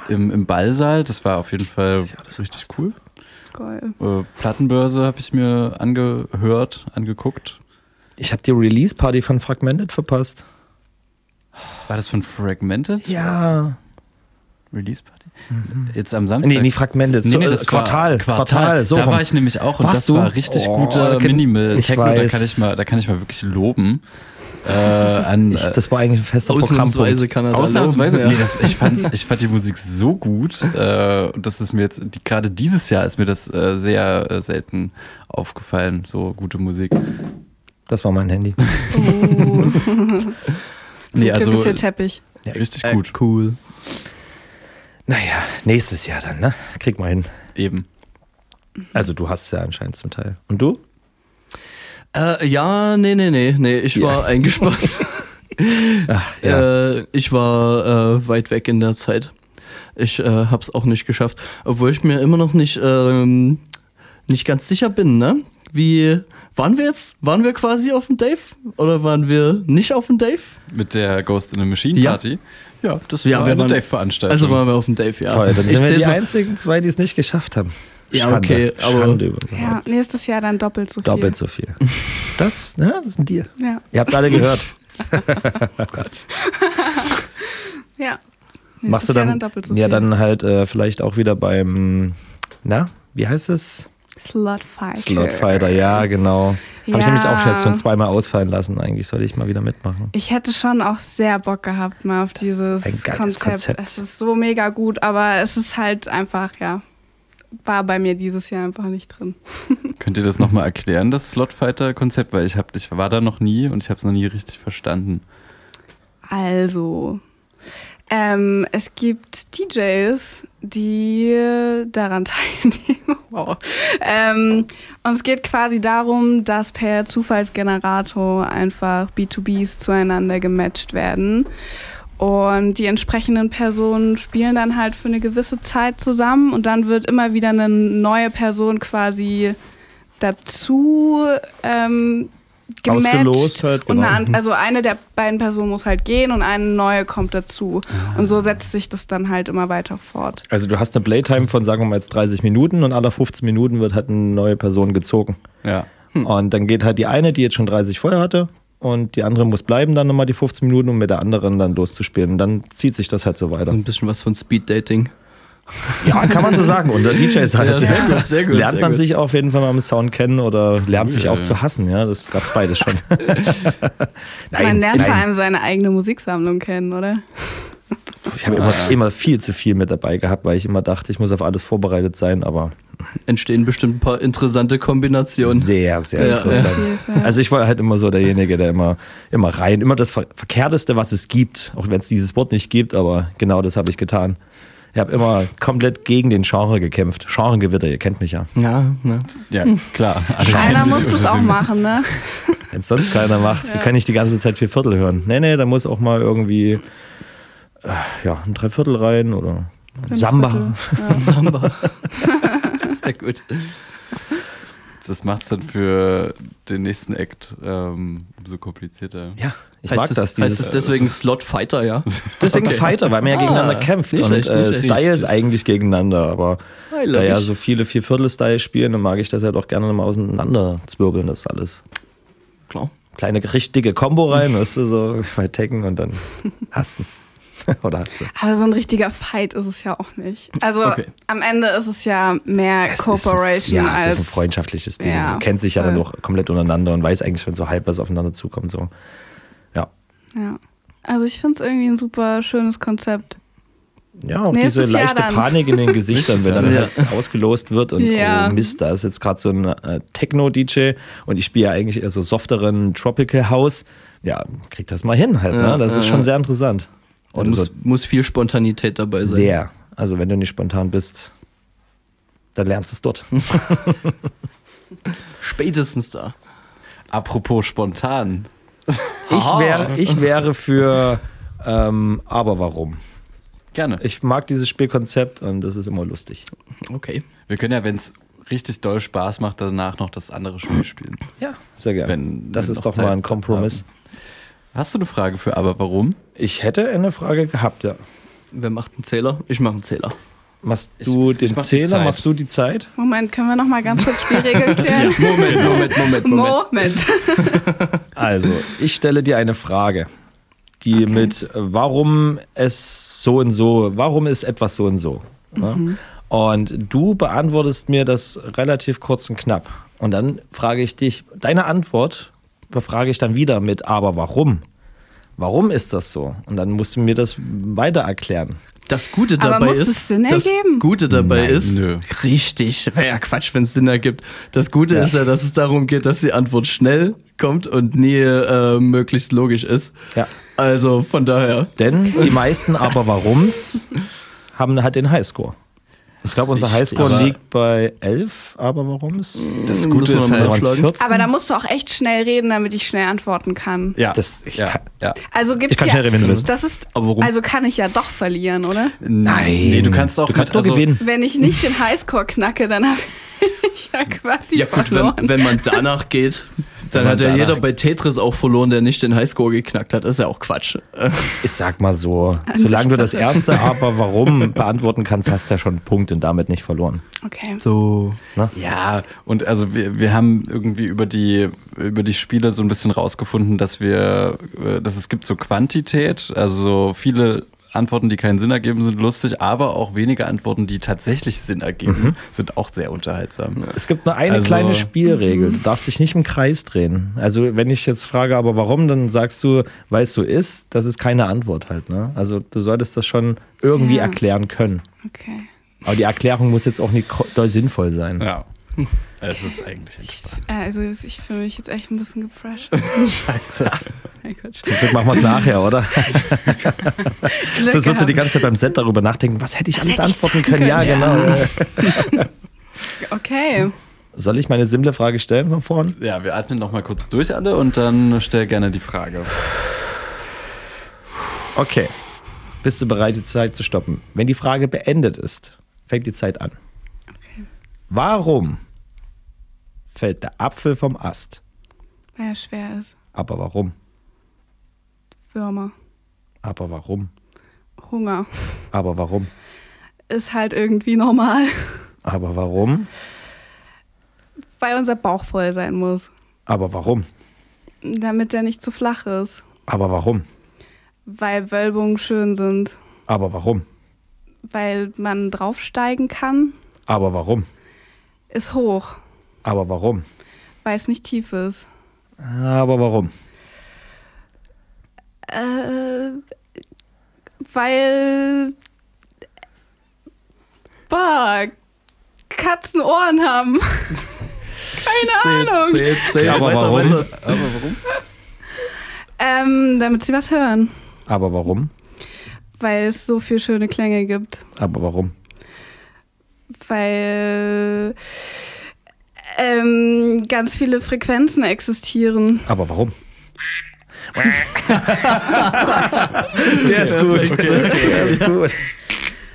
Im, Im Ballsaal, das war auf jeden Fall richtig cool. Geil. Äh, Plattenbörse habe ich mir angehört, angeguckt. Ich habe die Release-Party von Fragmented verpasst. War das von Fragmented? Ja. Release Party? Jetzt am Samstag? Nee, nicht Fragmented, so, äh, das war Quartal, Quartal, so da rum. war ich nämlich auch und Warst das du? war richtig Oh, guter da kann- Minimal ich Techno, da weiß. kann ich mal, da kann ich mal wirklich loben. Äh, an, Ich, das war eigentlich ein fester Programmpunkt. kann er da Ausnahmsweise, ja. nee, das, ich, fand's, ich fand die Musik so gut, äh, und das ist mir jetzt, die, gerade dieses Jahr ist mir das äh, sehr äh, selten aufgefallen, so gute Musik. Das war mein Handy. Nee, So also Kippis hier Teppich. richtig Äh, gut. cool. Naja, nächstes Jahr dann, ne? Krieg mal hin. Eben. Also du hast es ja anscheinend zum Teil. Und du? Äh, ja, nee, nee, nee, nee, ich war Ja. eingespannt. Ach, ja. äh, ich war äh, weit weg in der Zeit. Ich äh, hab's auch nicht geschafft. Obwohl ich mir immer noch nicht, ähm, nicht ganz sicher bin, ne? Wie, waren wir jetzt, waren wir quasi auf dem Dave? Oder waren wir nicht auf dem Dave? Mit der Ghost in the Machine Ja. Party? Ja, das Ja, war wir eine Dave-Veranstaltung. Also waren wir auf dem Dave, ja. Toll, dann Ich sind wir zähl's die mal- einzigen zwei, die es nicht geschafft haben. Ja, Schande, okay, aber- Schande über unser Ja, Haupt. nächstes Jahr dann doppelt so viel. Doppelt so viel. Das, ne, das ist ein Deal. Ja. Ihr habt alle gehört. Ja. Machst du Nächstes Jahr dann, doppelt so ja viel. dann halt äh, vielleicht auch wieder beim, na, wie heißt es? Slotfighter. Slotfighter, ja, genau. Habe ich Ja. nämlich auch schon jetzt schon zweimal ausfallen lassen. Eigentlich sollte ich mal wieder mitmachen. Ich hätte schon auch sehr Bock gehabt mal auf dieses ein geiles Konzept. Konzept. Es ist so mega gut, aber es ist halt einfach, ja, war bei mir dieses Jahr einfach nicht drin. Könnt ihr das nochmal erklären, das Slotfighter-Konzept? Weil ich, hab, ich war da noch nie und ich habe es noch nie richtig verstanden. Also, ähm, es gibt DJs, die daran teilnehmen. wow. Ähm, und es geht quasi darum, dass per Zufallsgenerator einfach B2Bs zueinander gematcht werden. Und die entsprechenden Personen spielen dann halt für eine gewisse Zeit zusammen und dann wird immer wieder eine neue Person quasi dazu ähm, gematcht. Ausgelost halt, Und genau. eine, an- also eine der beiden Personen muss halt gehen und eine neue kommt dazu. Und so setzt sich das dann halt immer weiter fort. Also du hast eine Playtime von, sagen wir mal jetzt 30 Minuten und alle 15 Minuten wird halt eine neue Person gezogen. Ja. Und dann geht halt die eine, die jetzt schon 30 vorher hatte, und die andere muss bleiben dann nochmal die 15 Minuten, um mit der anderen dann loszuspielen. Und dann zieht sich das halt so weiter. Ein bisschen was von Speed-Dating. Ja, kann man so sagen. Unter DJs halt. Ja, sehr gut, sehr gut, Lernt sehr man gut. sich auf jeden Fall mal im Sound kennen oder lernt sich auch zu hassen. Ja, das gab's beides schon. Man lernt vor allem seine eigene Musiksammlung kennen, oder? Ich habe immer, immer viel zu viel mit dabei gehabt, weil ich immer dachte, ich muss auf alles vorbereitet sein, aber Entstehen bestimmt ein paar interessante Kombinationen. sehr, sehr Ja, interessant. ja. Also ich war halt immer so derjenige, der immer, immer rein, immer das Ver Verkehrteste, was es gibt, auch wenn es dieses Wort nicht gibt, aber genau das habe ich getan. Ich habe immer komplett gegen den Genre gekämpft. Genregewitter, ihr kennt mich ja. Ja, ne? Ja, klar. Einer muss das auch machen, ne? Wenn es sonst keiner macht, wie Ja. kann ich die ganze Zeit vier Viertel hören? Nee, nee, da muss auch mal irgendwie ja, ein Dreiviertel rein oder Fünf Samba. Ja. Samba. Sehr gut. Das macht es dann für den nächsten Act ähm, umso komplizierter. Ja, ich heißt mag es, das. Heißt es deswegen Slot Fighter, ja? Deswegen Okay. Fighter, weil man ja Ah, gegeneinander kämpft. nicht und schlecht, äh. Styles eigentlich gegeneinander. Aber da ja so viele Vierviertel-Style spielen, dann mag ich das halt auch gerne mal auseinanderzwirbeln, das alles. Klar. Kleine richtige Combo rein, weißt du, so bei Tekken und dann hasten. Oder hast du? Aber so ein richtiger Fight ist es ja auch nicht. Also Okay. am Ende ist es ja mehr Es ist- Cooperation ja, als. es ist ein freundschaftliches Ding. Ja, Man kennt sich ja dann auch komplett untereinander und weiß eigentlich schon so halb, was aufeinander zukommt. So. Ja. Ja. Also ich finde es irgendwie ein super schönes Konzept. Ja, auch Nächstes diese Jahr leichte dann. Panik in den Gesichtern, wenn dann Ja. halt ausgelost wird und Ja. oh Mist, da ist jetzt gerade so ein äh, Techno-DJ und ich spiele ja eigentlich eher so softeren Tropical House. Ja, krieg das mal hin halt, Ja, ne? Das ja, ist schon ja. sehr interessant. Da Oder muss, so muss viel Spontanität dabei sein. sehr. Also wenn du nicht spontan bist, dann lernst du es dort. Spätestens da. Apropos spontan. Ich wäre, ich wäre für ähm, aber warum? Gerne. Ich mag dieses Spielkonzept und das ist immer lustig. Okay. Wir können ja, wenn es richtig doll Spaß macht, danach noch das andere Spiel spielen. Ja, sehr gerne. Wenn das wir ist doch mal Zeit ein Kompromiss. Hast du eine Frage für aber warum? Ich hätte eine Frage gehabt, ja. Wer macht einen Zähler? Ich mache einen Zähler. Machst du den mach die Zähler, machst du die Zeit? Moment, können wir noch mal ganz kurz Spielregeln klären? Moment, Moment, Moment, Moment. Moment. Also, ich stelle dir eine Frage, die mit äh, warum es so und so, warum ist etwas so und so. Ne? Mhm. Und du beantwortest mir das relativ kurz und knapp. Und dann frage ich dich, deine Antwort befrage ich dann wieder mit, aber warum? Warum ist das so? Und dann musst du mir das weiter erklären. Das Gute Aber dabei muss ist, das? Gute dabei Nein, ist, nö. richtig, wäre ja Quatsch, wenn es Sinn ergibt. Das Gute Ja. ist ja, dass es darum geht, dass die Antwort schnell kommt und nie äh, möglichst logisch ist. Ja. Also von daher. Denn die meisten aber warums haben halt den Highscore. Ich glaube, unser Highscore aber- liegt bei 11, aber warum ist Das Müssen Gute ist halt, nachschlagen. 14? Aber da musst du auch echt schnell reden, damit ich schnell antworten kann. ja, Das- ich ja, kann- ja. Also gibt's Ich kann ja, schnell reden, wenn du willst. Das ist, Aber warum? also kann ich ja doch verlieren, oder? Nein. Nee, du kannst auch du kannst mit- nur also- gewinnen. Wenn ich nicht den Highscore knacke, dann habe ich ja quasi Ja gut, verloren. wenn, wenn man danach geht, dann hat ja danach- jeder bei Tetris auch verloren, der nicht den Highscore geknackt hat. ist ja auch Quatsch. Ich sag mal so, An solange du das erste aber warum beantworten kannst, hast du ja schon einen Punkt und damit nicht verloren. okay. So. Ja, und also wir, wir haben irgendwie über die, über die Spiele so ein bisschen rausgefunden, dass wir, äh, dass es gibt so Quantität, also viele Antworten, die keinen Sinn ergeben, sind lustig, aber auch wenige Antworten, die tatsächlich Sinn ergeben, sind auch sehr unterhaltsam. Es gibt nur eine Also- kleine Spielregel. Du darfst dich nicht im Kreis drehen. Also wenn ich jetzt frage, aber warum, dann sagst du, weil es so ist, das ist keine Antwort halt. Ne? Also du solltest das schon irgendwie Ja. erklären können. Okay. Aber die Erklärung muss jetzt auch nicht doll sinnvoll sein. Ja. Es ist eigentlich entspannt. Äh, Also ich fühle mich jetzt echt ein bisschen gefresht. Scheiße. mein Gott. Zum Glück machen wir es nachher, oder? Sonst würdest du die ganze Zeit beim Set darüber nachdenken, was hätte ich alles hätte ich antworten sagen können? Ja, können, genau. Okay. Soll ich meine simple Frage stellen von vorn? Ja, wir atmen noch mal kurz durch alle und dann stell gerne die Frage. Okay. Bist du bereit, die Zeit zu stoppen? Wenn die Frage beendet ist, fängt die Zeit an. Warum fällt der Apfel vom Ast? Weil er schwer ist. Aber warum? Würmer. Aber warum? Hunger. Aber warum? Ist halt irgendwie normal. Aber warum? Weil unser Bauch voll sein muss. Aber warum? Damit der nicht zu flach ist. Aber warum? Weil Wölbungen schön sind. Aber warum? Weil man draufsteigen kann. Aber warum? Ist hoch. Aber warum? Weil es nicht tief ist. Aber warum? Äh, weil. Bah, Katzen Ohren haben. Keine Ahnung. Zählt, zählt, Aber weiter, warum? weiter. Aber warum? Ähm, damit sie was hören. Aber warum? Weil es so viel schöne Klänge gibt. Aber warum? Weil ähm, ganz viele Frequenzen existieren. Aber warum? Der ist gut. Perfekt. Der ist gut.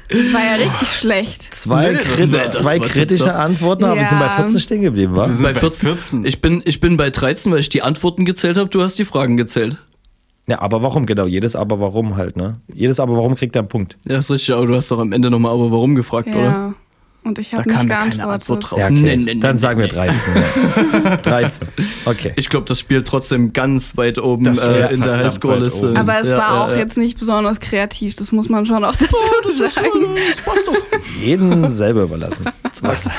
Das war ja richtig schlecht. Zwei, Nee, das krit war- das zwei kritische tipptopp. Antworten, aber wir sind bei Ja. 14 stehen geblieben, wa? Wir sind Bei bei 14. 14. Ich bin, ich bin bei 13, weil ich die Antworten gezählt habe, du hast die Fragen gezählt. Ja, aber warum, genau. Jedes aber warum halt, ne? Jedes aber warum kriegt er einen Punkt. Ja, ist richtig, aber du hast doch am Ende nochmal aber warum gefragt, oder? Und ich habe nicht keine geantwortet. Antwort drauf. Ja, okay. Nee, nee, nee, Dann nee, sagen wir nee. 13. Ja. 13. Okay. Ich glaube, das spielt trotzdem ganz weit oben Das äh, in der Highscore-Liste. Aber es Ja, war ja, auch jetzt nicht besonders kreativ, das muss man schon auch dazu sagen. Jeden selber überlassen. Es ist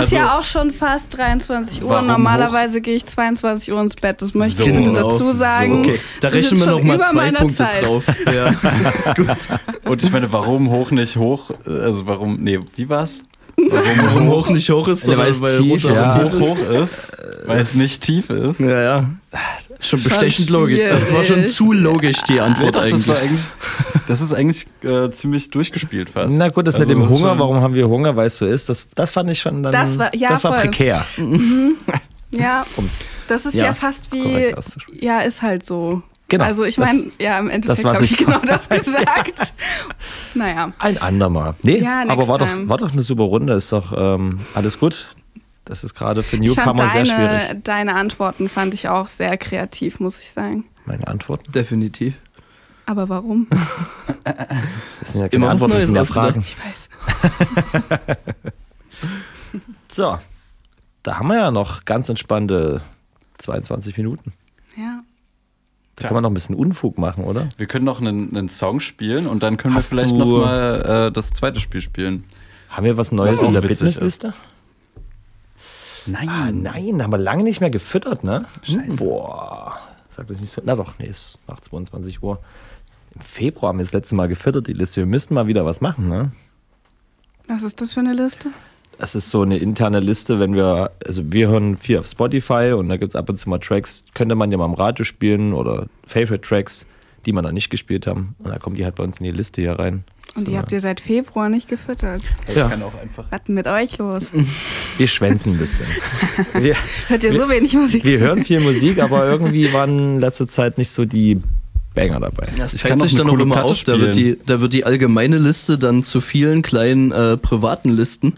Also- ja auch schon fast 23 Uhr. Warum Normalerweise gehe ich 22 Uhr ins Bett. Das möchte So. ich bitte dazu sagen. So, okay. Da Das ist rechnen wir nochmal zwei Punkte Zeit. drauf. Ja, ist gut. Und ich meine, warum hoch nicht hoch? Also warum, nee, wie war's? Warum hoch nicht hoch ist, Ja, weil sondern es weil tief, ja. Hoch hoch ist, weil es nicht tief ist. Ja, ja. Schon bestechend logisch. Das war schon zu logisch, die Antwort doch, eigentlich. das war eigentlich, das ist eigentlich äh, ziemlich durchgespielt fast. Na gut, das Also mit dem das Hunger, warum haben wir Hunger, weil es so ist, das, das fand ich schon dann. Das war- ja, das war voll. prekär. Ja, Um's, das ist ja, fast wie. Ja, ist halt so. Genau, Also ich meine, ja, im Endeffekt habe ich genau das gesagt. naja. Ein andermal. Nee, Ja, aber war doch, war doch eine super Runde, ist doch ähm, alles gut. Das ist gerade für Ich fand Newcomer sehr deine, schwierig. deine Antworten fand ich auch sehr kreativ, muss ich sagen. Meine Antworten? Definitiv. Aber warum? Das sind ja Immer keine was Antworten, das sind ja. Fragen. Ich weiß. So, da haben wir ja noch ganz entspannte 22 Minuten. Da kann man noch ein bisschen Unfug machen, oder? Wir können noch einen, einen Song spielen und dann können Hast wir vielleicht du- noch mal äh, das zweite Spiel spielen. Haben wir was Neues Was in der Businessliste? Nein. Ah, nein, haben wir lange nicht mehr gefüttert, ne? Scheiße. Boah. Sag das nicht so. Na doch, nee, ist nach 22 Uhr. Im Februar haben wir das letzte Mal gefüttert, die Liste. Wir müssten mal wieder was machen, ne? Was ist das für eine Liste? Das ist so eine interne Liste, wenn wir, also wir hören viel auf Spotify und da gibt es ab und zu mal Tracks, könnte man ja mal im Radio spielen oder Favorite Tracks, die man noch nicht gespielt haben. Und da kommen die halt bei uns in die Liste hier rein. Und die habt ihr seit Februar nicht gefüttert. Ja. kann auch einfach. Was denn mit euch los? Wir schwänzen ein bisschen. Wir, Hört ihr wir- so wenig Musik? wir hören viel Musik, aber irgendwie waren in letzter Zeit nicht so die Banger dabei. Das Ich kann sich dann auch immer Platte auf. Da wird, die, da wird die allgemeine Liste dann zu vielen kleinen äh, privaten Listen,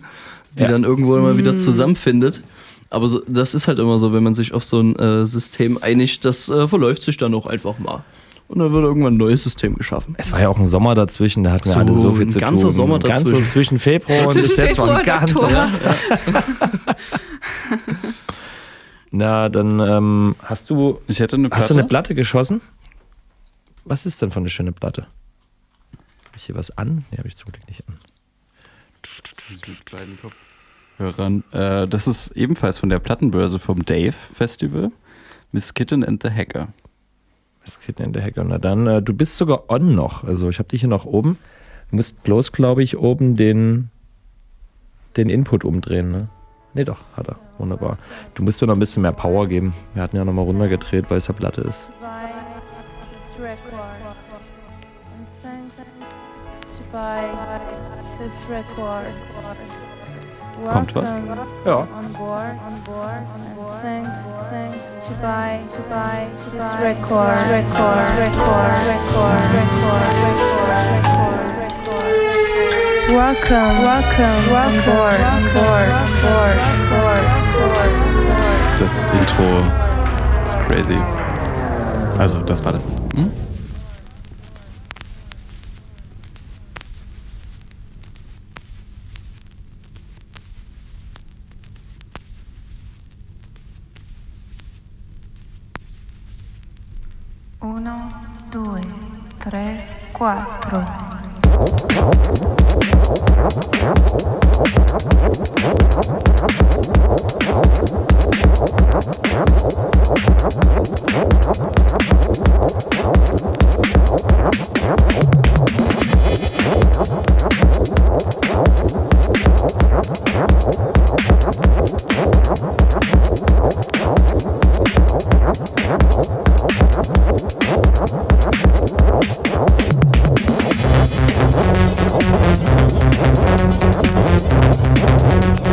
die Ja. dann irgendwo immer wieder Hm. zusammenfindet. Aber so, das ist halt immer so, wenn man sich auf so ein äh, System einigt, das äh, verläuft sich dann auch einfach mal. Und dann wird irgendwann ein neues System geschaffen. Es war ja auch ein Sommer dazwischen, da hatten wir So, alle so viel ein zu ganzer tun. Sommer Ein ganzer dazwischen. zwischen Februar und Zwischen bis jetzt war ein ganzer. Oktober. Na, dann ähm, hast du Ich hätte eine Platte. Hast du eine Platte geschossen? Was ist denn für eine schöne Platte? Habe ich hier was an? Nee, habe ich zum Glück nicht an. Kleinen Kopfhörern. Äh, das ist ebenfalls von der Plattenbörse vom Dave Festival. Miss Kitten and the Hacker. Das geht in der Hacker. Na dann, äh, du bist sogar on noch. Also ich habe dich hier noch oben. Du musst bloß, glaube ich, oben den, den Input umdrehen, ne? Nee, doch, hat er. Wunderbar. Du musst mir noch ein bisschen mehr Power geben. Wir hatten ja noch mal runtergedreht, weil es ja Platte ist. this record. Kommt was? Welcome Ja. On board, on board, and thanks, thanks to buy, to buy this record, record, record, record, record, record, record, record. Welcome, welcome, welcome, board, on board, on board, on board, on board, on board. Das Intro ist crazy. Also, das war das. Hm? due, tre, quattro. Thank you.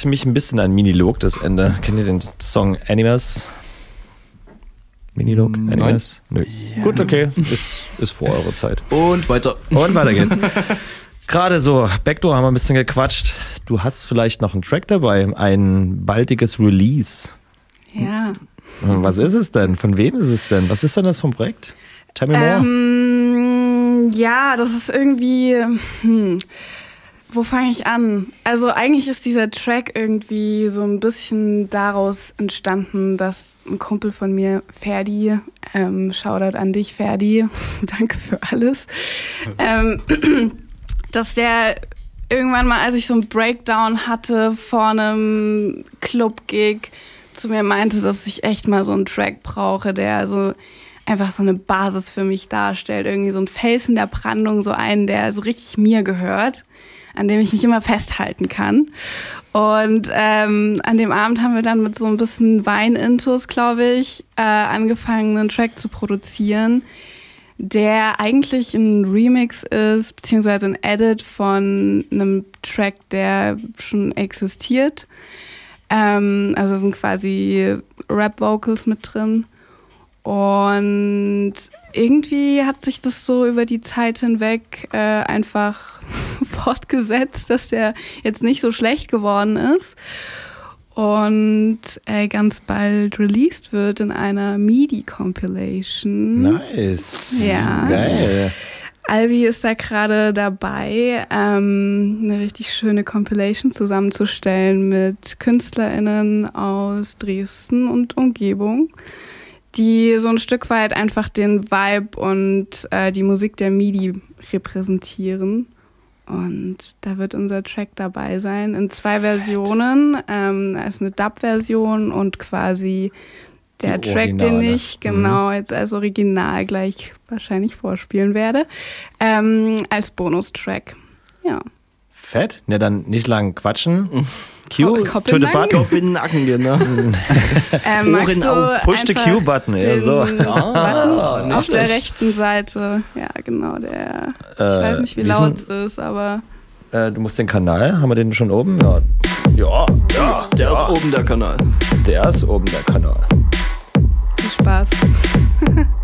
Erinnert mich ein bisschen an Minilog, das Ende. Kennt ihr den Song Animas? Minilog? Nein. Animas? Nö. Gut, okay. Ist, ist vor eurer Zeit. Und weiter. Und weiter geht's. Gerade so, Backdoor haben wir ein bisschen gequatscht. Du hast vielleicht noch einen Track dabei, ein baldiges Release. Ja. Was ist es denn? Von wem ist es denn? Was ist denn das vom Projekt? Tell me more. Ähm, ja, das ist irgendwie. Hm, wo fange ich an? Also eigentlich ist dieser Track irgendwie so ein bisschen daraus entstanden, dass ein Kumpel von mir, Ferdi, ähm, Shoutout an dich, Ferdi, danke für alles, ähm, dass der irgendwann mal, als ich so einen Breakdown hatte vor einem Club-Gig, zu mir meinte, dass ich echt mal so einen Track brauche, der so einfach so eine Basis für mich darstellt. Irgendwie so ein Felsen der Brandung, so einen, der so richtig mir gehört, an dem ich mich immer festhalten kann. Und ähm, an dem Abend haben wir dann mit so ein bisschen Wein-Intus, glaube ich, äh, angefangen, einen Track zu produzieren, der eigentlich ein Remix ist, beziehungsweise ein Edit von einem Track, der schon existiert. Ähm, also sind quasi Rap-Vocals mit drin. Und irgendwie hat sich das so über die Zeit hinweg äh, einfach fortgesetzt, dass der jetzt nicht so schlecht geworden ist. Und äh, ganz bald released wird in einer MIDI-Compilation. Nice. Ja. Geil. Albi ist da gerade dabei, ähm, eine richtig schöne Compilation zusammenzustellen mit KünstlerInnen aus Dresden und Umgebung, die so ein Stück weit einfach den Vibe und äh, die Musik der MIDI repräsentieren. Und da wird unser Track dabei sein in zwei Versionen. Ähm, da ist eine Dub-Version und quasi der Die Track, den Originale. ich genau jetzt als Original gleich wahrscheinlich vorspielen werde, ähm, als Bonustrack. Ja. Fett? Ne, dann nicht lang quatschen. Q, Ko- to the den Nacken? button. Kopf in den Nacken, genau. Ähm, du auf. Push the Q-Button, den so. Button Ah, nicht auf der rechten Seite. Ja, genau, der. Ich Äh, weiß nicht, wie laut es ist, aber. Äh, du musst den Kanal, haben wir den schon oben? Ja. Ja, ja. Der ja. ist oben der Kanal. Der ist oben der Kanal. Viel Spaß.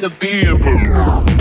I'm tired of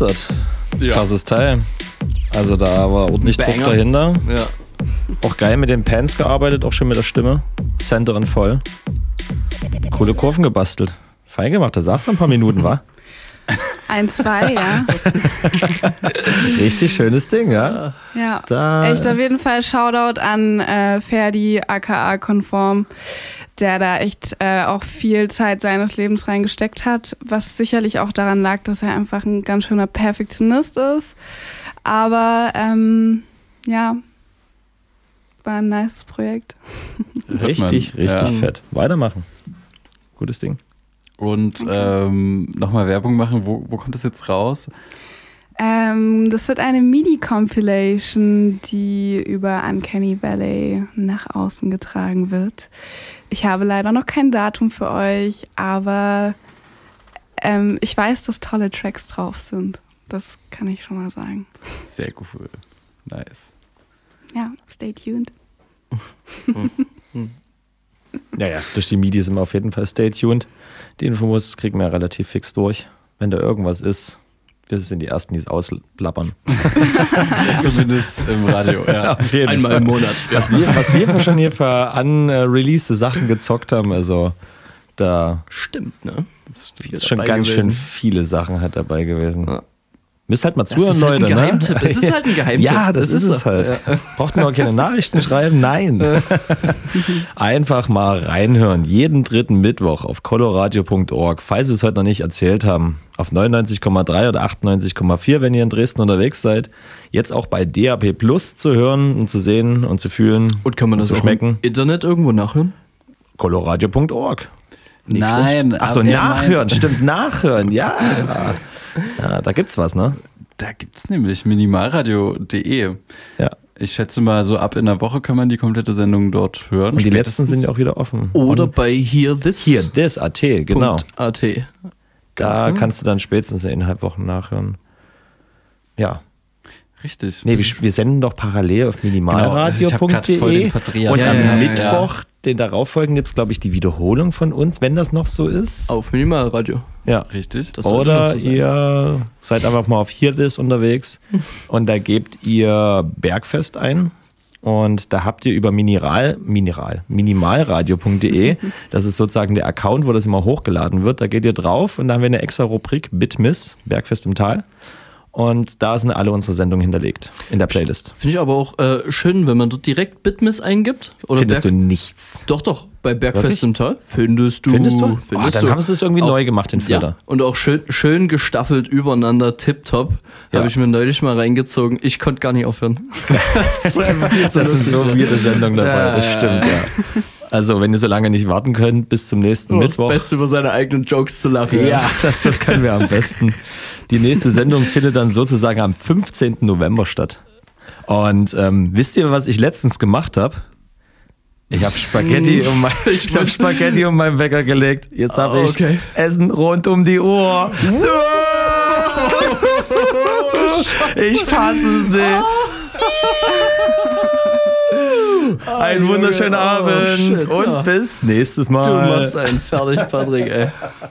dick gemastert. Krasses Teil. Also da war ordentlich Druck Banger. dahinter. Ja. Auch geil mit den Pants gearbeitet, auch schon mit der Stimme. Center und voll. Coole Kurven gebastelt. Fein gemacht, da saß du ein paar Minuten, wa? Ein, zwei, ja. Richtig schönes Ding, ja? Ja, Da- echt auf jeden Fall Shoutout an äh, Ferdi, aka Konform, der da echt äh, auch viel Zeit seines Lebens reingesteckt hat, was sicherlich auch daran lag, dass er einfach ein ganz schöner Perfektionist ist. Aber ähm, ja, war ein nices Projekt. Richtig, richtig Ja. fett. Weitermachen. Gutes Ding. Und ähm, nochmal Werbung machen, wo, wo kommt das jetzt raus? Ähm, das wird eine MIDI-Compilation, die über Uncanny Valley nach außen getragen wird. Ich habe leider noch kein Datum für euch, aber ähm, ich weiß, dass tolle Tracks drauf sind. Das kann ich schon mal sagen. Sehr cool. Nice. Ja, stay tuned. Ja, ja, durch die MIDI sind wir auf jeden Fall stay tuned. Die Infos kriegen wir relativ fix durch. Wenn da irgendwas ist, wir sind die Ersten, die es ausplappern. Zumindest im Radio, ja. Einmal Fall. im Monat, ja. Was wir, was wir schon hier für unreleased Sachen gezockt haben, also da Stimmt, ne? viel ist schon ganz schön gewesen. viele Sachen halt dabei gewesen. Müsst halt mal Das zuhören, ist halt ein Leute. Geheimtipp. Ne? Es ist halt ein Geheimtipp. Ja, das, Das ist, ist es halt. Ja. Braucht nur keine Nachrichten schreiben, nein. Einfach mal reinhören. Jeden dritten Mittwoch auf coloradio.org. Falls wir es heute noch nicht erzählt haben, auf 99,3 oder 98,4, wenn ihr in Dresden unterwegs seid. Jetzt auch bei DAP Plus zu hören und zu sehen und zu fühlen Und kann man das zu auch schmecken. im Internet irgendwo nachhören? coloradio.org. Nein, Achso, er nachhören, meinte- stimmt, nachhören, ja. ja. Da gibt's was, ne? Da gibt es nämlich minimalradio.de. Ja. Ich schätze mal, so ab in der Woche kann man die komplette Sendung dort hören. Und die letzten sind ja auch wieder offen. Oder Und bei Hear This. hier, this, AT, genau. .at. Da genau. kannst du dann spätestens in eineinhalb Wochen nachhören. Ja. Richtig. Nee, wir, wir senden doch parallel auf Genau, minimalradio.de den Verdreher und drin am gehabt, Mittwoch, den darauffolgenden, gibt es, glaube ich, die Wiederholung von uns, wenn das noch so ist. Auf Minimalradio. Ja. Richtig. Oder ihr seid einfach mal auf This unterwegs und da gebt ihr Bergfest ein. Und da habt ihr über Mineral, Mineral, minimalradio.de, das ist sozusagen der Account, wo das immer hochgeladen wird. Da geht ihr drauf und da haben wir eine extra Rubrik Bitmiss, Bergfest im Tal. Und da sind alle unsere Sendungen hinterlegt in der Playlist. Finde ich aber auch äh, schön, wenn man dort direkt Bitmiss eingibt. Oder Findest Berg- du nichts? Doch, doch. Bei Bergfest Wirklich? im Tal. Findest du. Findest du? Findest Oh, dann du. haben sie es irgendwie Auch- neu gemacht, den Filter. Ja, und auch schön, schön gestaffelt übereinander, tipptopp. Ja. Habe ich mir neulich mal reingezogen. Ich konnte gar nicht aufhören. das Das sind so weirde Sendungen dabei, Ja, das stimmt, ja. Also, wenn ihr so lange nicht warten könnt, bis zum nächsten Oh, das Mittwoch. Beste über seine eigenen Jokes zu lachen. Ja, das, das können wir am besten. Die nächste Sendung findet dann sozusagen am 15. November statt. Und ähm, wisst ihr, was ich letztens gemacht habe? Ich habe Spaghetti, Hm, um mein, ich ich hab Spaghetti um meinen Wecker gelegt. Jetzt habe Oh, ich okay. Essen rund um die Uhr. Ich fasse es nicht. Einen wunderschönen oh, Abend shit, und ja. bis nächstes Mal. Du machst einen fertig, Patrick, ey.